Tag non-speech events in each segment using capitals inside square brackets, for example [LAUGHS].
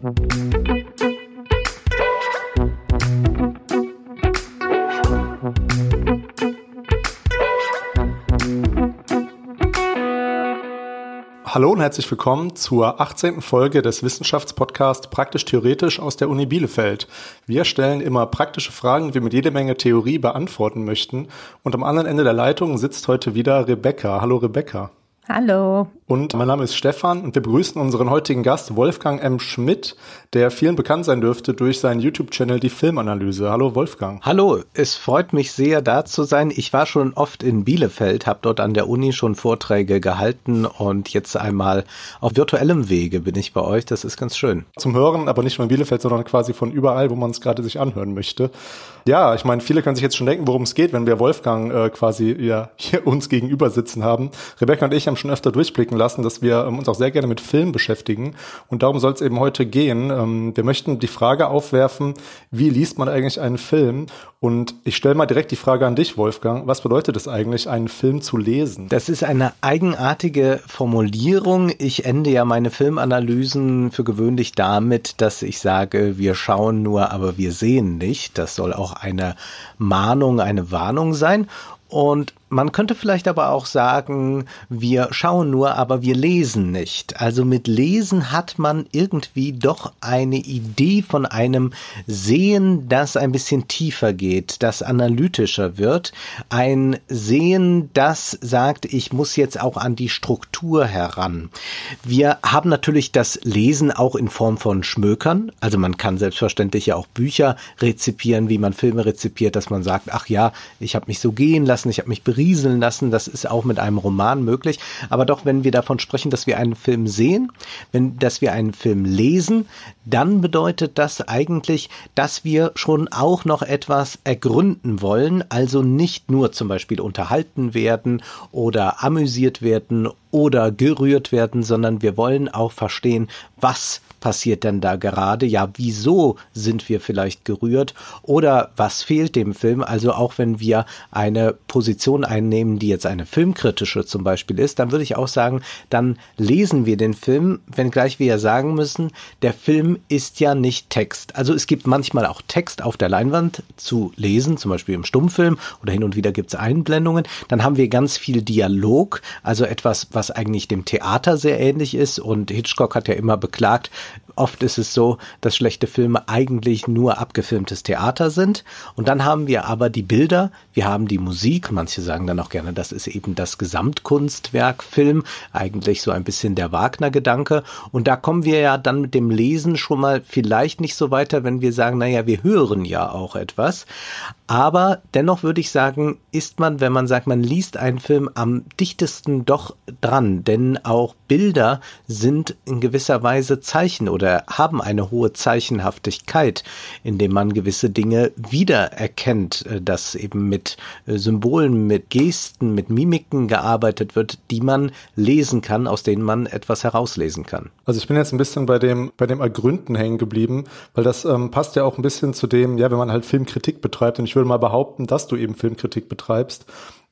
Hallo und herzlich willkommen zur 18. Folge des Wissenschaftspodcasts Praktisch Theoretisch aus der Uni Bielefeld. Wir stellen immer praktische Fragen, die wir mit jede Menge Theorie beantworten möchten. Und am anderen Ende der Leitung sitzt heute wieder Rebecca. Hallo Rebecca. Hallo. Und mein Name ist Stefan und wir begrüßen unseren heutigen Gast Wolfgang M. Schmidt, der vielen bekannt sein dürfte durch seinen YouTube-Channel Die Filmanalyse. Hallo Wolfgang. Hallo, es freut mich sehr, da zu sein. Ich war schon oft in Bielefeld, habe dort an der Uni schon Vorträge gehalten und jetzt einmal auf virtuellem Wege bin ich bei euch. Das ist ganz schön. Zum Hören, aber nicht nur in Bielefeld, sondern quasi von überall, wo man es gerade sich anhören möchte. Ja, ich meine, viele können sich jetzt schon denken, worum es geht, wenn wir Wolfgang äh, quasi ja, hier uns gegenüber sitzen haben. Rebecca und ich haben schon öfter durchblicken lassen, dass wir ähm, uns auch sehr gerne mit Film beschäftigen. Und darum soll es eben heute gehen. Ähm, wir möchten die Frage aufwerfen, wie liest man eigentlich einen Film? Und ich stelle mal direkt die Frage an dich, Wolfgang. Was bedeutet es eigentlich, einen Film zu lesen? Das ist eine eigenartige Formulierung. Ich ende ja meine Filmanalysen für gewöhnlich damit, dass ich sage, wir schauen nur, aber wir sehen nicht. Das soll auch eine Mahnung, eine Warnung sein. Und man könnte vielleicht aber auch sagen, wir schauen nur, aber wir lesen nicht. Also mit Lesen hat man irgendwie doch eine Idee von einem Sehen, das ein bisschen tiefer geht, das analytischer wird. Ein Sehen, das sagt, ich muss jetzt auch an die Struktur heran. Wir haben natürlich das Lesen auch in Form von Schmökern. Also man kann selbstverständlich ja auch Bücher rezipieren, wie man Filme rezipiert, dass man sagt, ach ja, ich habe mich so gehen lassen, ich habe mich berieseln lassen. Das ist auch mit einem Roman möglich. Aber doch, wenn wir davon sprechen, dass wir einen Film sehen, wenn, dass wir einen Film lesen, dann bedeutet das eigentlich, dass wir schon auch noch etwas ergründen wollen. Also nicht nur zum Beispiel unterhalten werden oder amüsiert werden oder gerührt werden, sondern wir wollen auch verstehen, was passiert denn da gerade? Ja, wieso sind wir vielleicht gerührt? Oder was fehlt dem Film? Also auch wenn wir eine Position einnehmen, die jetzt eine filmkritische zum Beispiel ist, dann würde ich auch sagen, dann lesen wir den Film, wenngleich wir ja sagen müssen, der Film ist ja nicht Text. Also es gibt manchmal auch Text auf der Leinwand zu lesen, zum Beispiel im Stummfilm oder hin und wieder gibt es Einblendungen. Dann haben wir ganz viel Dialog, also etwas, was eigentlich dem Theater sehr ähnlich ist. Und Hitchcock hat ja immer beklagt, oft ist es so, dass schlechte Filme eigentlich nur abgefilmtes Theater sind. Und dann haben wir aber die Bilder, wir haben die Musik. Manche sagen dann auch gerne, das ist eben das Gesamtkunstwerk Film, eigentlich so ein bisschen der Wagner-Gedanke. Und da kommen wir ja dann mit dem Lesen schon mal vielleicht nicht so weiter, wenn wir sagen, naja, wir hören ja auch etwas. Aber dennoch würde ich sagen, ist man, wenn man sagt, man liest einen Film am dichtesten doch dran, denn auch Bilder sind in gewisser Weise Zeichen oder haben eine hohe Zeichenhaftigkeit, indem man gewisse Dinge wiedererkennt, äh, dass eben mit äh, Symbolen, mit Gesten, mit Mimiken gearbeitet wird, die man lesen kann, aus denen man etwas herauslesen kann. Also ich bin jetzt ein bisschen bei dem, bei dem Ergründen hängen geblieben, weil das ähm, passt ja auch ein bisschen zu dem, ja, wenn man halt Filmkritik betreibt und ich würde mal behaupten, dass du eben Filmkritik betreibst.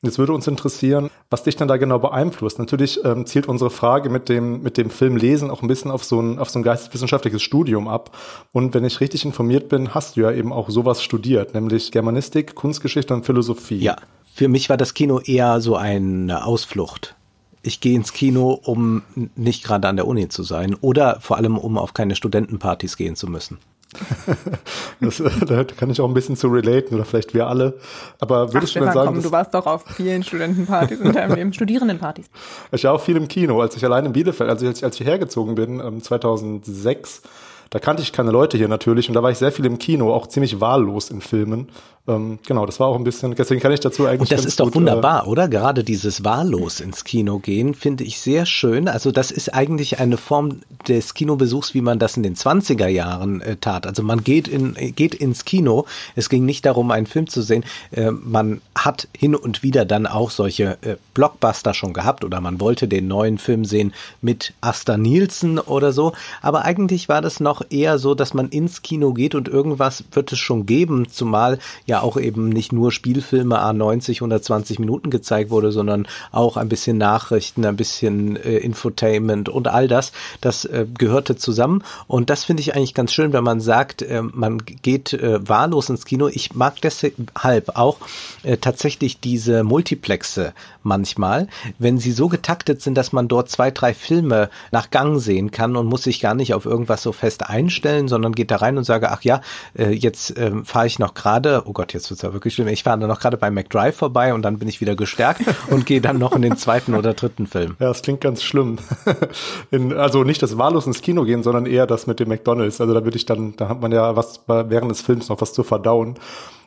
Jetzt würde uns interessieren, was dich dann da genau beeinflusst. Natürlich ähm, zielt unsere Frage mit dem, mit dem Film Lesen auch ein bisschen auf so ein, auf so ein geisteswissenschaftliches Studium ab. Und wenn ich richtig informiert bin, hast du ja eben auch sowas studiert, nämlich Germanistik, Kunstgeschichte und Philosophie. Ja, für mich war das Kino eher so eine Ausflucht. Ich gehe ins Kino, um nicht gerade an der Uni zu sein oder vor allem, um auf keine Studentenpartys gehen zu müssen. [LAUGHS] das, da kann ich auch ein bisschen zu relaten oder vielleicht wir alle. Aber würdest Ach, du denn sagen, komm, du warst doch auf vielen Studentenpartys und ähm, [LAUGHS] Studierendenpartys. Ich war auch viel im Kino, als ich allein in Bielefeld, also als ich, als ich hergezogen bin, 2006, ähm, da kannte ich keine Leute hier natürlich und da war ich sehr viel im Kino, auch ziemlich wahllos in Filmen. Ähm, genau, das war auch ein bisschen, deswegen kann ich dazu eigentlich. Und das ist doch gut, wunderbar, äh, oder? Gerade dieses wahllos ins Kino gehen finde ich sehr schön. Also das ist eigentlich eine Form des Kinobesuchs, wie man das in den 20er Jahren äh, tat. Also man geht in, geht ins Kino. Es ging nicht darum, einen Film zu sehen. Äh, man hat hin und wieder dann auch solche äh, Blockbuster schon gehabt oder man wollte den neuen Film sehen mit Asta Nielsen oder so. Aber eigentlich war das noch doch eher so, dass man ins Kino geht und irgendwas wird es schon geben, zumal ja auch eben nicht nur Spielfilme A90, 120 Minuten gezeigt wurde, sondern auch ein bisschen Nachrichten, ein bisschen äh, Infotainment und all das. Das äh, gehörte zusammen und das finde ich eigentlich ganz schön, wenn man sagt, äh, man geht äh, wahllos ins Kino. Ich mag deshalb auch äh, tatsächlich diese Multiplexe manchmal, wenn sie so getaktet sind, dass man dort zwei, drei Filme nach Gang sehen kann und muss sich gar nicht auf irgendwas so fest einstellen, sondern geht da rein und sage, ach ja, äh, jetzt äh, fahre ich noch gerade, oh Gott, jetzt wird's ja wirklich schlimm, ich fahre da noch gerade bei McDrive vorbei und dann bin ich wieder gestärkt [LAUGHS] und gehe dann noch in den zweiten oder dritten Film. Ja, das klingt ganz schlimm. [LAUGHS] in, also nicht das wahllos ins Kino gehen, sondern eher das mit dem McDonalds. Also da würde ich dann, da hat man ja was während des Films noch was zu verdauen.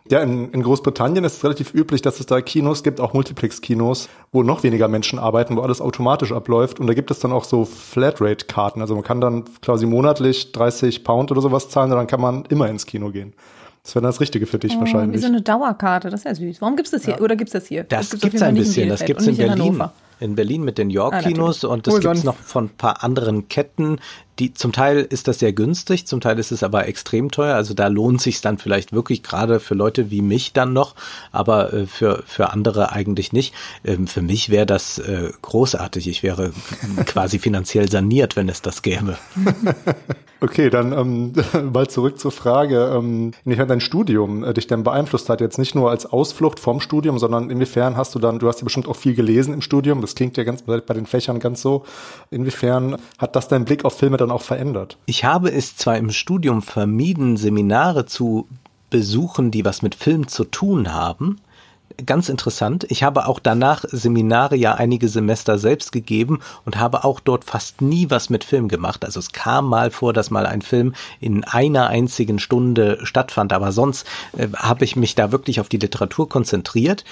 Ja, in, in Großbritannien ist es relativ üblich, dass es da Kinos gibt, auch Multiplex-Kinos, wo noch weniger Menschen arbeiten, wo alles automatisch abläuft. Und da gibt es dann auch so Flatrate-Karten. Also man kann dann quasi monatlich 30 Pound oder sowas zahlen und dann kann man immer ins Kino gehen. Das wäre das Richtige für dich oh, wahrscheinlich. Wie so eine Dauerkarte, das ist ja süß. Warum gibt es das hier? Ja. Oder gibt es das hier? Das, das gibt es ein bisschen. Das gibt es in Berlin. In, in Berlin mit den York-Kinos ah, und das gibt es noch von ein paar anderen Ketten, die, zum Teil ist das sehr günstig, zum Teil ist es aber extrem teuer. Also da lohnt sich dann vielleicht wirklich gerade für Leute wie mich dann noch, aber äh, für, für andere eigentlich nicht. Ähm, für mich wäre das äh, großartig. Ich wäre [LAUGHS] quasi finanziell saniert, wenn es das gäbe. [LAUGHS] Okay, dann ähm, [LAUGHS] mal zurück zur Frage, ähm, inwiefern dein Studium äh, dich denn beeinflusst hat, jetzt nicht nur als Ausflucht vom Studium, sondern inwiefern hast du dann, du hast ja bestimmt auch viel gelesen im Studium, das klingt ja ganz bei den Fächern ganz so, inwiefern hat das deinen Blick auf Filme dann auch verändert? Ich habe es zwar im Studium vermieden, Seminare zu besuchen, die was mit Film zu tun haben, ganz interessant. Ich habe auch danach Seminare ja einige Semester selbst gegeben und habe auch dort fast nie was mit Film gemacht. Also es kam mal vor, dass mal ein Film in einer einzigen Stunde stattfand, aber sonst äh, habe ich mich da wirklich auf die Literatur konzentriert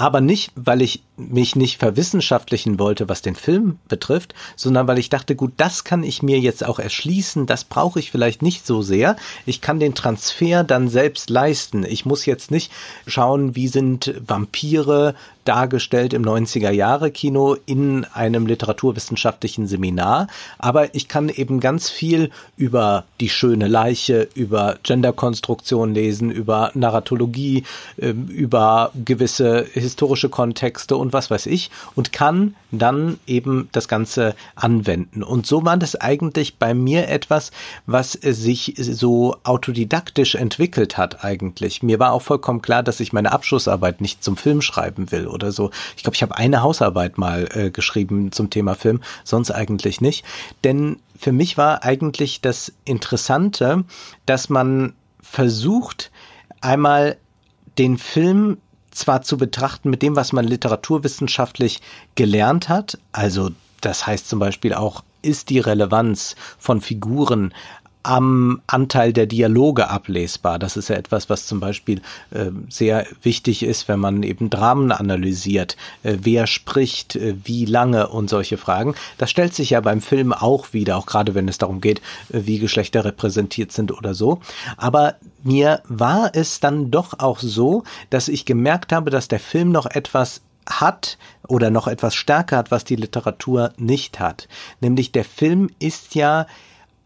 aber nicht, weil ich mich nicht verwissenschaftlichen wollte, was den Film betrifft, sondern weil ich dachte, gut, das kann ich mir jetzt auch erschließen, das brauche ich vielleicht nicht so sehr. Ich kann den Transfer dann selbst leisten. Ich muss jetzt nicht schauen, wie sind Vampire dargestellt im 90er Jahre Kino in einem literaturwissenschaftlichen Seminar, aber ich kann eben ganz viel über die schöne Leiche, über Genderkonstruktion lesen, über Narratologie, ähm, über gewisse historische Kontexte und was weiß ich und kann dann eben das Ganze anwenden. Und so war das eigentlich bei mir etwas, was sich so autodidaktisch entwickelt hat eigentlich. Mir war auch vollkommen klar, dass ich meine Abschlussarbeit nicht zum Film schreiben will oder so. Ich glaube, ich habe eine Hausarbeit mal äh, geschrieben zum Thema Film, sonst eigentlich nicht. Denn für mich war eigentlich das Interessante, dass man versucht, einmal den Film zwar zu betrachten mit dem, was man literaturwissenschaftlich gelernt hat, also das heißt zum Beispiel auch, ist die Relevanz von Figuren am Anteil der Dialoge ablesbar. Das ist ja etwas, was zum Beispiel äh, sehr wichtig ist, wenn man eben Dramen analysiert. Äh, wer spricht, äh, wie lange und solche Fragen. Das stellt sich ja beim Film auch wieder, auch gerade wenn es darum geht, äh, wie Geschlechter repräsentiert sind oder so. Aber mir war es dann doch auch so, dass ich gemerkt habe, dass der Film noch etwas hat oder noch etwas stärker hat, was die Literatur nicht hat. Nämlich der Film ist ja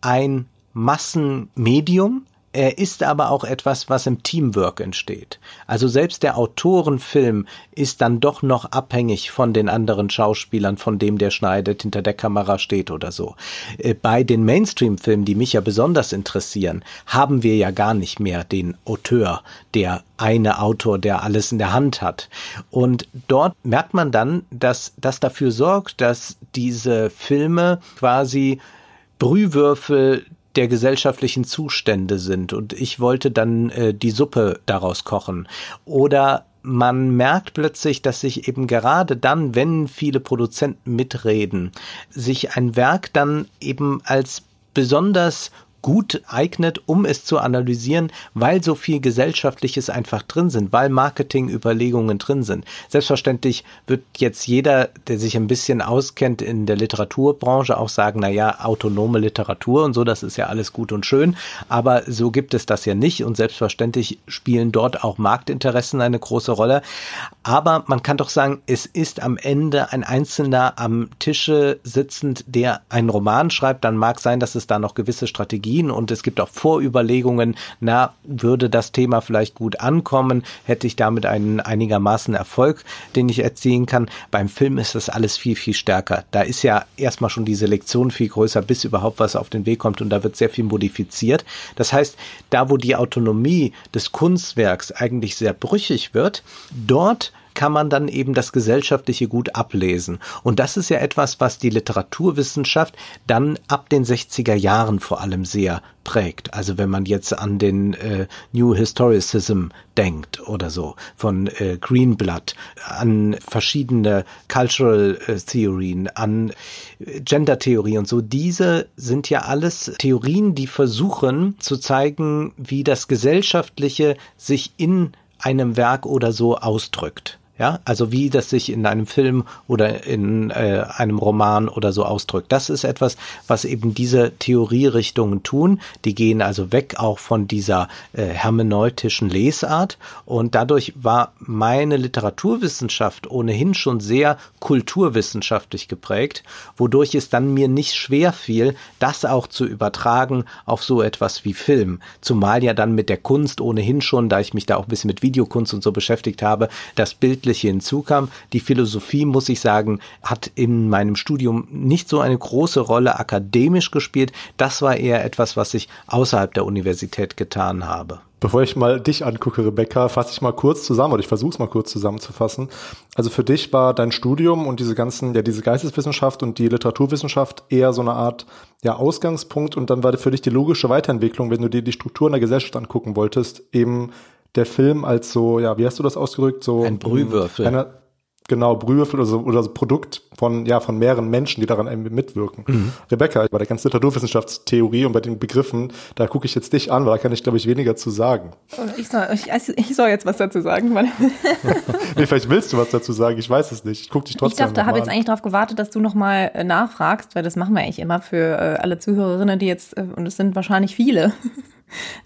ein Massenmedium, er ist aber auch etwas, was im Teamwork entsteht. Also selbst der Autorenfilm ist dann doch noch abhängig von den anderen Schauspielern, von dem der schneidet, hinter der Kamera steht oder so. Äh, bei den Mainstream-Filmen, die mich ja besonders interessieren, haben wir ja gar nicht mehr den Auteur, der eine Autor, der alles in der Hand hat. Und dort merkt man dann, dass das dafür sorgt, dass diese Filme quasi Brühwürfel der gesellschaftlichen Zustände sind und ich wollte dann äh, die Suppe daraus kochen. Oder man merkt plötzlich, dass sich eben gerade dann, wenn viele Produzenten mitreden, sich ein Werk dann eben als besonders gut eignet, um es zu analysieren, weil so viel Gesellschaftliches einfach drin sind, weil Marketingüberlegungen drin sind. Selbstverständlich wird jetzt jeder, der sich ein bisschen auskennt in der Literaturbranche, auch sagen, na ja, autonome Literatur und so, das ist ja alles gut und schön, aber so gibt es das ja nicht und selbstverständlich spielen dort auch Marktinteressen eine große Rolle. Aber man kann doch sagen, es ist am Ende ein Einzelner am Tische sitzend, der einen Roman schreibt, dann mag sein, dass es da noch gewisse Strategien Theorien und es gibt auch Vorüberlegungen, na, würde das Thema vielleicht gut ankommen, hätte ich damit einen einigermaßen Erfolg, den ich erzielen kann. Beim Film ist das alles viel, viel stärker. Da ist ja erstmal schon die Selektion viel größer, bis überhaupt was auf den Weg kommt und da wird sehr viel modifiziert. Das heißt, da wo die Autonomie des Kunstwerks eigentlich sehr brüchig wird, dort kann man dann eben das gesellschaftliche Gut ablesen. Und das ist ja etwas, was die Literaturwissenschaft dann ab den 60er Jahren vor allem sehr prägt. Also wenn man jetzt an den äh, New Historicism denkt oder so von äh, Greenblatt, an verschiedene Cultural äh, Theorien, an äh, Gender-Theorie und so, diese sind ja alles Theorien, die versuchen zu zeigen, wie das Gesellschaftliche sich in einem Werk oder so ausdrückt. Ja, also wie das sich in einem Film oder in äh, einem Roman oder so ausdrückt. Das ist etwas, was eben diese Theorierichtungen tun. Die gehen also weg auch von dieser äh, hermeneutischen Lesart. Und dadurch war meine Literaturwissenschaft ohnehin schon sehr kulturwissenschaftlich geprägt, wodurch es dann mir nicht schwer fiel, das auch zu übertragen auf so etwas wie Film. Zumal ja dann mit der Kunst ohnehin schon, da ich mich da auch ein bisschen mit Videokunst und so beschäftigt habe, das Bild Inhaltliche hinzukam. Die Philosophie, muss ich sagen, hat in meinem Studium nicht so eine große Rolle akademisch gespielt. Das war eher etwas, was ich außerhalb der Universität getan habe. Bevor ich mal dich angucke, Rebecca, fasse ich mal kurz zusammen oder ich versuche es mal kurz zusammenzufassen. Also für dich war dein Studium und diese ganzen, ja, diese Geisteswissenschaft und die Literaturwissenschaft eher so eine Art ja, Ausgangspunkt und dann war für dich die logische Weiterentwicklung, wenn du dir die Strukturen der Gesellschaft angucken wolltest, eben der Film als so, ja, wie hast du das ausgedrückt? So ein Brühwürfel. Eine, genau, Brühwürfel oder so, oder so Produkt von, ja, von mehreren Menschen, die daran mitwirken. Mhm. Rebecca, bei der ganzen Literaturwissenschaftstheorie und bei den Begriffen, da gucke ich jetzt dich an, weil da kann ich, glaube ich, weniger zu sagen. Ich soll, ich, ich soll jetzt was dazu sagen. Weil [LAUGHS] nee, vielleicht willst du was dazu sagen, ich weiß es nicht. Ich gucke dich trotzdem Ich dachte, habe jetzt eigentlich darauf gewartet, dass du nochmal äh, nachfragst, weil das machen wir eigentlich immer für äh, alle Zuhörerinnen, die jetzt, äh, und es sind wahrscheinlich viele,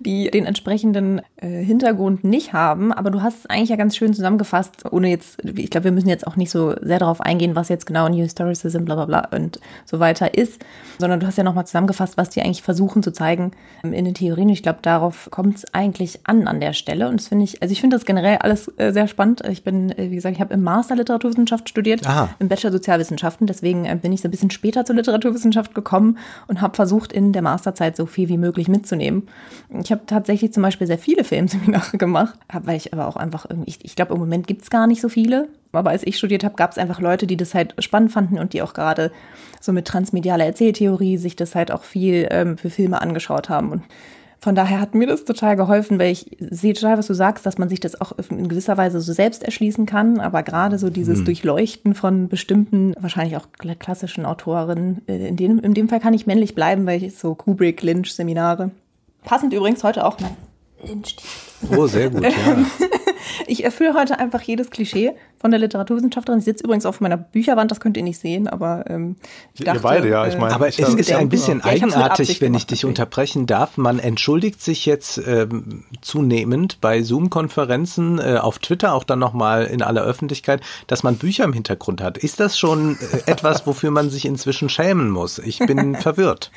die den entsprechenden äh, Hintergrund nicht haben. Aber du hast es eigentlich ja ganz schön zusammengefasst, ohne jetzt, ich glaube, wir müssen jetzt auch nicht so sehr darauf eingehen, was jetzt genau New Historicism, bla bla bla und so weiter ist, sondern du hast ja nochmal zusammengefasst, was die eigentlich versuchen zu zeigen ähm, in den Theorien. Ich glaube, darauf kommt es eigentlich an an der Stelle. Und das finde ich, also ich finde das generell alles äh, sehr spannend. Ich bin, äh, wie gesagt, ich habe im Master Literaturwissenschaft studiert, Aha. im Bachelor Sozialwissenschaften. Deswegen äh, bin ich so ein bisschen später zur Literaturwissenschaft gekommen und habe versucht, in der Masterzeit so viel wie möglich mitzunehmen. Ich habe tatsächlich zum Beispiel sehr viele Filmseminare gemacht, weil ich aber auch einfach irgendwie, ich, ich glaube, im Moment gibt es gar nicht so viele. Aber als ich studiert habe, gab es einfach Leute, die das halt spannend fanden und die auch gerade so mit transmedialer Erzähltheorie sich das halt auch viel ähm, für Filme angeschaut haben. Und von daher hat mir das total geholfen, weil ich sehe total, was du sagst, dass man sich das auch in gewisser Weise so selbst erschließen kann. Aber gerade so dieses mhm. Durchleuchten von bestimmten, wahrscheinlich auch klassischen Autorinnen, äh, in dem, in dem Fall kann ich männlich bleiben, weil ich so Kubrick, Lynch, Seminare Passend übrigens heute auch mein Oh, sehr gut, ja. [LAUGHS] ich erfülle heute einfach jedes Klischee von der Literaturwissenschaftlerin. Ich sitze übrigens auf meiner Bücherwand, das könnt ihr nicht sehen, aber ähm, ich dachte, Ihr beide, ja, ich meine. Aber es ist ein bisschen ja, eigenartig, wenn ich dich unterbrechen darf. Man entschuldigt sich jetzt ähm, zunehmend bei Zoom-Konferenzen äh, auf Twitter, auch dann nochmal in aller Öffentlichkeit, dass man Bücher im Hintergrund hat. Ist das schon äh, etwas, wofür man sich inzwischen schämen muss? Ich bin [LAUGHS] verwirrt.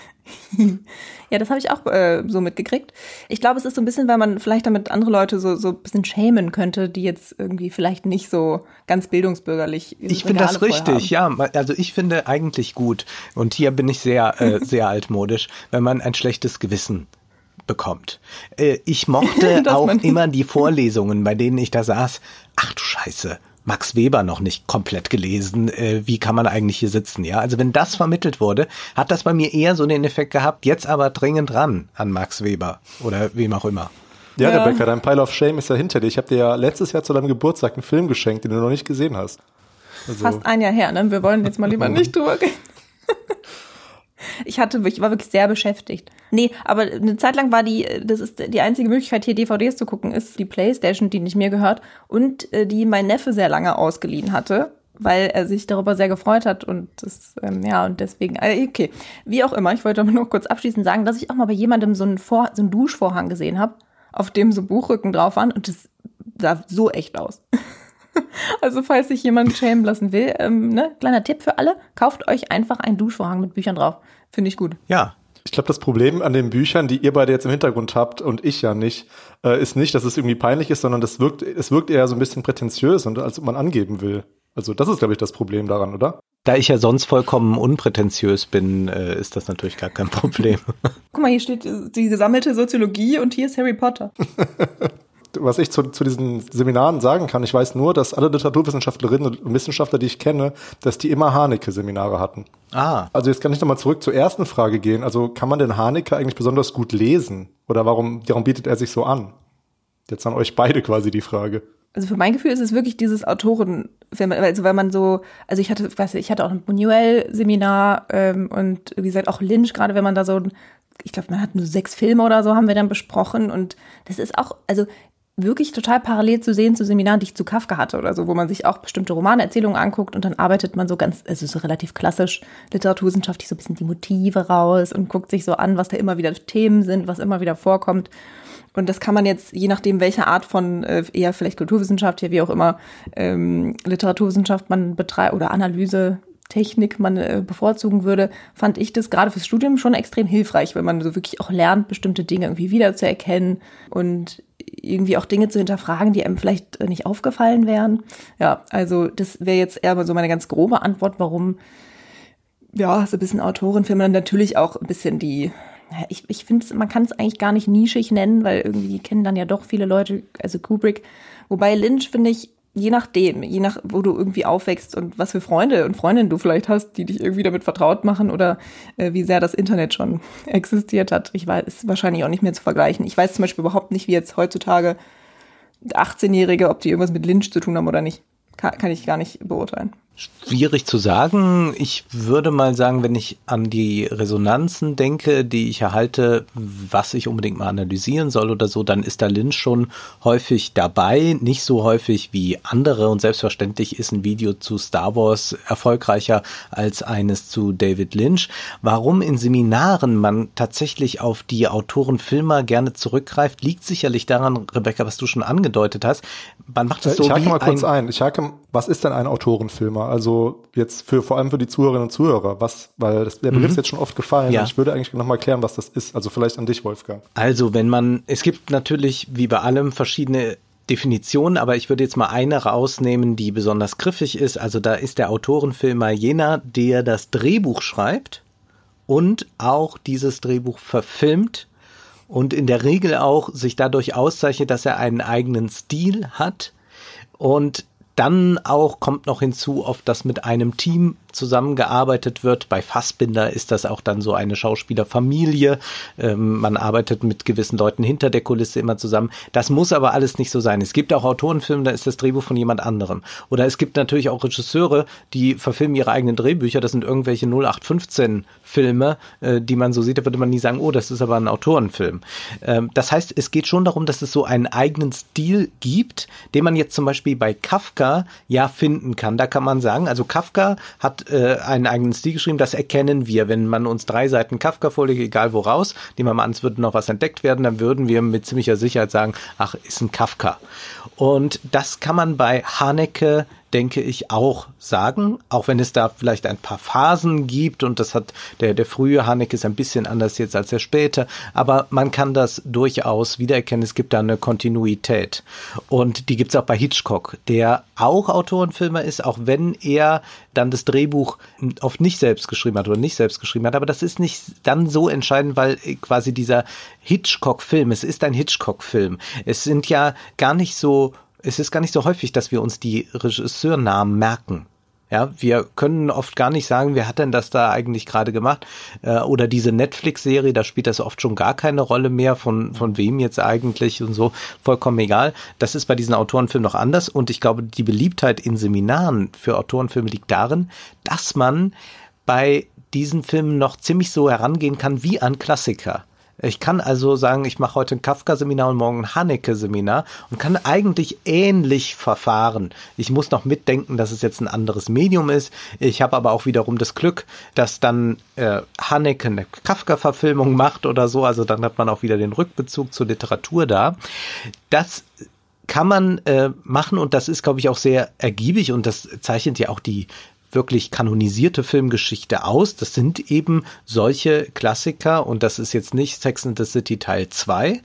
[LAUGHS] Ja, das habe ich auch äh, so mitgekriegt. Ich glaube, es ist so ein bisschen, weil man vielleicht damit andere Leute so, so ein bisschen schämen könnte, die jetzt irgendwie vielleicht nicht so ganz bildungsbürgerlich Ich finde das richtig, ja. Also ich finde eigentlich gut. Und hier bin ich sehr, äh, [LAUGHS] sehr altmodisch, wenn man ein schlechtes Gewissen bekommt. Äh, ich mochte [LAUGHS] auch immer die Vorlesungen, bei denen ich da saß. Ach du Scheiße Max Weber noch nicht komplett gelesen. Äh, wie kann man eigentlich hier sitzen? Ja, also wenn das vermittelt wurde, hat das bei mir eher so den Effekt gehabt, jetzt aber dringend ran an Max Weber oder wem auch immer. Ja, ja. Rebecca, dein Pile of Shame ist ja hinter dir. Ich habe dir ja letztes Jahr zu deinem Geburtstag einen Film geschenkt, den du noch nicht gesehen hast. Also Fast ein Jahr her, ne? Wir wollen jetzt mal lieber [LAUGHS] nicht drüber reden. Ich hatte, ich war wirklich sehr beschäftigt. Nee, aber eine Zeit lang war die, das ist die einzige Möglichkeit, hier DVDs zu gucken, ist die Playstation, die nicht mir gehört und äh, die mein Neffe sehr lange ausgeliehen hatte, weil er sich darüber sehr gefreut hat und das, ähm, ja, und deswegen, äh, okay, wie auch immer, ich wollte aber nur kurz abschließend sagen, dass ich auch mal bei jemandem so einen, Vor so einen Duschvorhang gesehen habe, auf dem so Buchrücken drauf waren und das sah so echt aus. [LAUGHS] Also falls sich jemand schämen lassen will, ähm, ne, kleiner Tipp für alle, kauft euch einfach einen Duschvorhang mit Büchern drauf. Finde ich gut. Ja, Ich glaube, das Problem an den Büchern, die ihr beide jetzt im Hintergrund habt und ich ja nicht, äh, ist nicht, dass es irgendwie peinlich ist, sondern das wirkt, es wirkt eher so ein bisschen prätentiös und als ob man angeben will. Also das ist, glaube ich, das Problem daran, oder? Da ich ja sonst vollkommen unprätentiös bin, äh, ist das natürlich gar kein [LAUGHS] Problem. Guck mal, hier steht die gesammelte Soziologie und hier ist Harry Potter. [LAUGHS] was ich zu, zu diesen Seminaren sagen kann, ich weiß nur, dass alle Literaturwissenschaftlerinnen und Wissenschaftler, die ich kenne, dass die immer Haneke-Seminare hatten. Ah. Also jetzt kann ich nochmal zurück zur ersten Frage gehen. Also kann man den Haneke eigentlich besonders gut lesen? Oder warum, warum bietet er sich so an? Jetzt an euch beide quasi die Frage. Also für mein Gefühl ist es wirklich dieses Autorenfilm, also wenn man so, also ich hatte, weiß ich hatte auch ein Buñuel-Seminar ähm, und wie gesagt auch Lynch, gerade wenn man da so, ich glaube, man hat nur sechs Filme oder so haben wir dann besprochen und das ist auch, also wirklich total parallel zu sehen zu Seminaren, die ich zu Kafka hatte oder so, wo man sich auch bestimmte Romanerzählungen anguckt und dann arbeitet man so ganz, also so relativ klassisch literaturwissenschaftlich so ein bisschen die Motive raus und guckt sich so an, was da immer wieder Themen sind, was immer wieder vorkommt. Und das kann man jetzt, je nachdem, welche Art von äh, eher vielleicht Kulturwissenschaft, hier wie auch immer, ähm, Literaturwissenschaft man betreibt oder Analyse, Technik man äh, bevorzugen würde, fand ich das gerade fürs Studium schon extrem hilfreich, weil man so wirklich auch lernt, bestimmte Dinge irgendwie wiederzuerkennen und irgendwie auch Dinge zu hinterfragen, die einem vielleicht äh, nicht aufgefallen wären. Ja, also das wäre jetzt eher so meine ganz grobe Antwort, warum ja, so ein bisschen Autorenfilme dann natürlich auch ein bisschen die ich, ich finde, man kann es eigentlich gar nicht nischig nennen, weil irgendwie kennen dann ja doch viele Leute, also Kubrick. Wobei Lynch, finde ich, je nachdem, je nach, wo du irgendwie aufwächst und was für Freunde und Freundinnen du vielleicht hast, die dich irgendwie damit vertraut machen oder äh, wie sehr das Internet schon [LAUGHS] existiert hat. Ich weiß, ist wahrscheinlich auch nicht mehr zu vergleichen. Ich weiß zum Beispiel überhaupt nicht, wie jetzt heutzutage 18-Jährige, ob die irgendwas mit Lynch zu tun haben oder nicht. Kann, kann ich gar nicht beurteilen. Schwierig zu sagen. Ich würde mal sagen, wenn ich an die Resonanzen denke, die ich erhalte, was ich unbedingt mal analysieren soll oder so, dann ist da Lynch schon häufig dabei. Nicht so häufig wie andere und selbstverständlich ist ein Video zu Star Wars erfolgreicher als eines zu David Lynch. Warum in Seminaren man tatsächlich auf die Autorenfilmer gerne zurückgreift, liegt sicherlich daran, Rebecca, was du schon angedeutet hast. Man macht es so ich hake mal kurz ein. Ich hake, was ist denn ein Autorenfilmer? Also jetzt für vor allem für die Zuhörerinnen und Zuhörer, was, weil das, der Begriff mhm. ist jetzt schon oft gefallen. Ja. ich würde eigentlich noch mal klären, was das ist. Also vielleicht an dich, Wolfgang. Also wenn man, es gibt natürlich wie bei allem verschiedene Definitionen, aber ich würde jetzt mal eine rausnehmen, die besonders griffig ist. Also da ist der Autorenfilmer jener, der das Drehbuch schreibt und auch dieses Drehbuch verfilmt und in der Regel auch sich dadurch auszeichnet, dass er einen eigenen Stil hat und dann auch kommt noch hinzu, oft dass mit einem Team zusammengearbeitet wird. Bei Fassbinder ist das auch dann so eine Schauspielerfamilie. Ähm, man arbeitet mit gewissen Leuten hinter der Kulisse immer zusammen. Das muss aber alles nicht so sein. Es gibt auch Autorenfilme, da ist das Drehbuch von jemand anderem. Oder es gibt natürlich auch Regisseure, die verfilmen ihre eigenen Drehbücher. Das sind irgendwelche 0815 Filme, äh, die man so sieht. Da würde man nie sagen, oh, das ist aber ein Autorenfilm. Ähm, das heißt, es geht schon darum, dass es so einen eigenen Stil gibt, den man jetzt zum Beispiel bei Kafka ja finden kann. Da kann man sagen, also Kafka hat äh, einen eigenen Stil geschrieben. Das erkennen wir, wenn man uns drei Seiten Kafka vorlegt, egal woraus, nehmen wir mal an, es würde noch was entdeckt werden, dann würden wir mit ziemlicher Sicherheit sagen, ach, ist ein Kafka. Und das kann man bei Haneke denke ich, auch sagen, auch wenn es da vielleicht ein paar Phasen gibt und das hat der, der frühe Haneke ist ein bisschen anders jetzt als der späte, aber man kann das durchaus wiedererkennen, es gibt da eine Kontinuität. Und die gibt es auch bei Hitchcock, der auch Autorenfilmer ist, auch wenn er dann das Drehbuch oft nicht selbst geschrieben hat oder nicht selbst geschrieben hat, aber das ist nicht dann so entscheidend, weil quasi dieser Hitchcock-Film, es ist ein Hitchcock-Film, es sind ja gar nicht so es ist gar nicht so häufig, dass wir uns die Regisseurnamen merken. Ja, wir können oft gar nicht sagen, wer hat denn das da eigentlich gerade gemacht? Äh, oder diese Netflix-Serie, da spielt das oft schon gar keine Rolle mehr, von, von wem jetzt eigentlich und so, vollkommen egal. Das ist bei diesen Autorenfilmen noch anders und ich glaube, die Beliebtheit in Seminaren für Autorenfilme liegt darin, dass man bei diesen Filmen noch ziemlich so herangehen kann wie an Klassiker. Ich kann also sagen, ich mache heute ein Kafka-Seminar und morgen ein Haneke-Seminar und kann eigentlich ähnlich verfahren. Ich muss noch mitdenken, dass es jetzt ein anderes Medium ist. Ich habe aber auch wiederum das Glück, dass dann äh, Haneke eine Kafka-Verfilmung macht oder so. Also dann hat man auch wieder den Rückbezug zur Literatur da. Das kann man äh, machen und das ist, glaube ich, auch sehr ergiebig und das zeichnet ja auch die wirklich kanonisierte Filmgeschichte aus. Das sind eben solche Klassiker und das ist jetzt nicht Sex and the City Teil 2.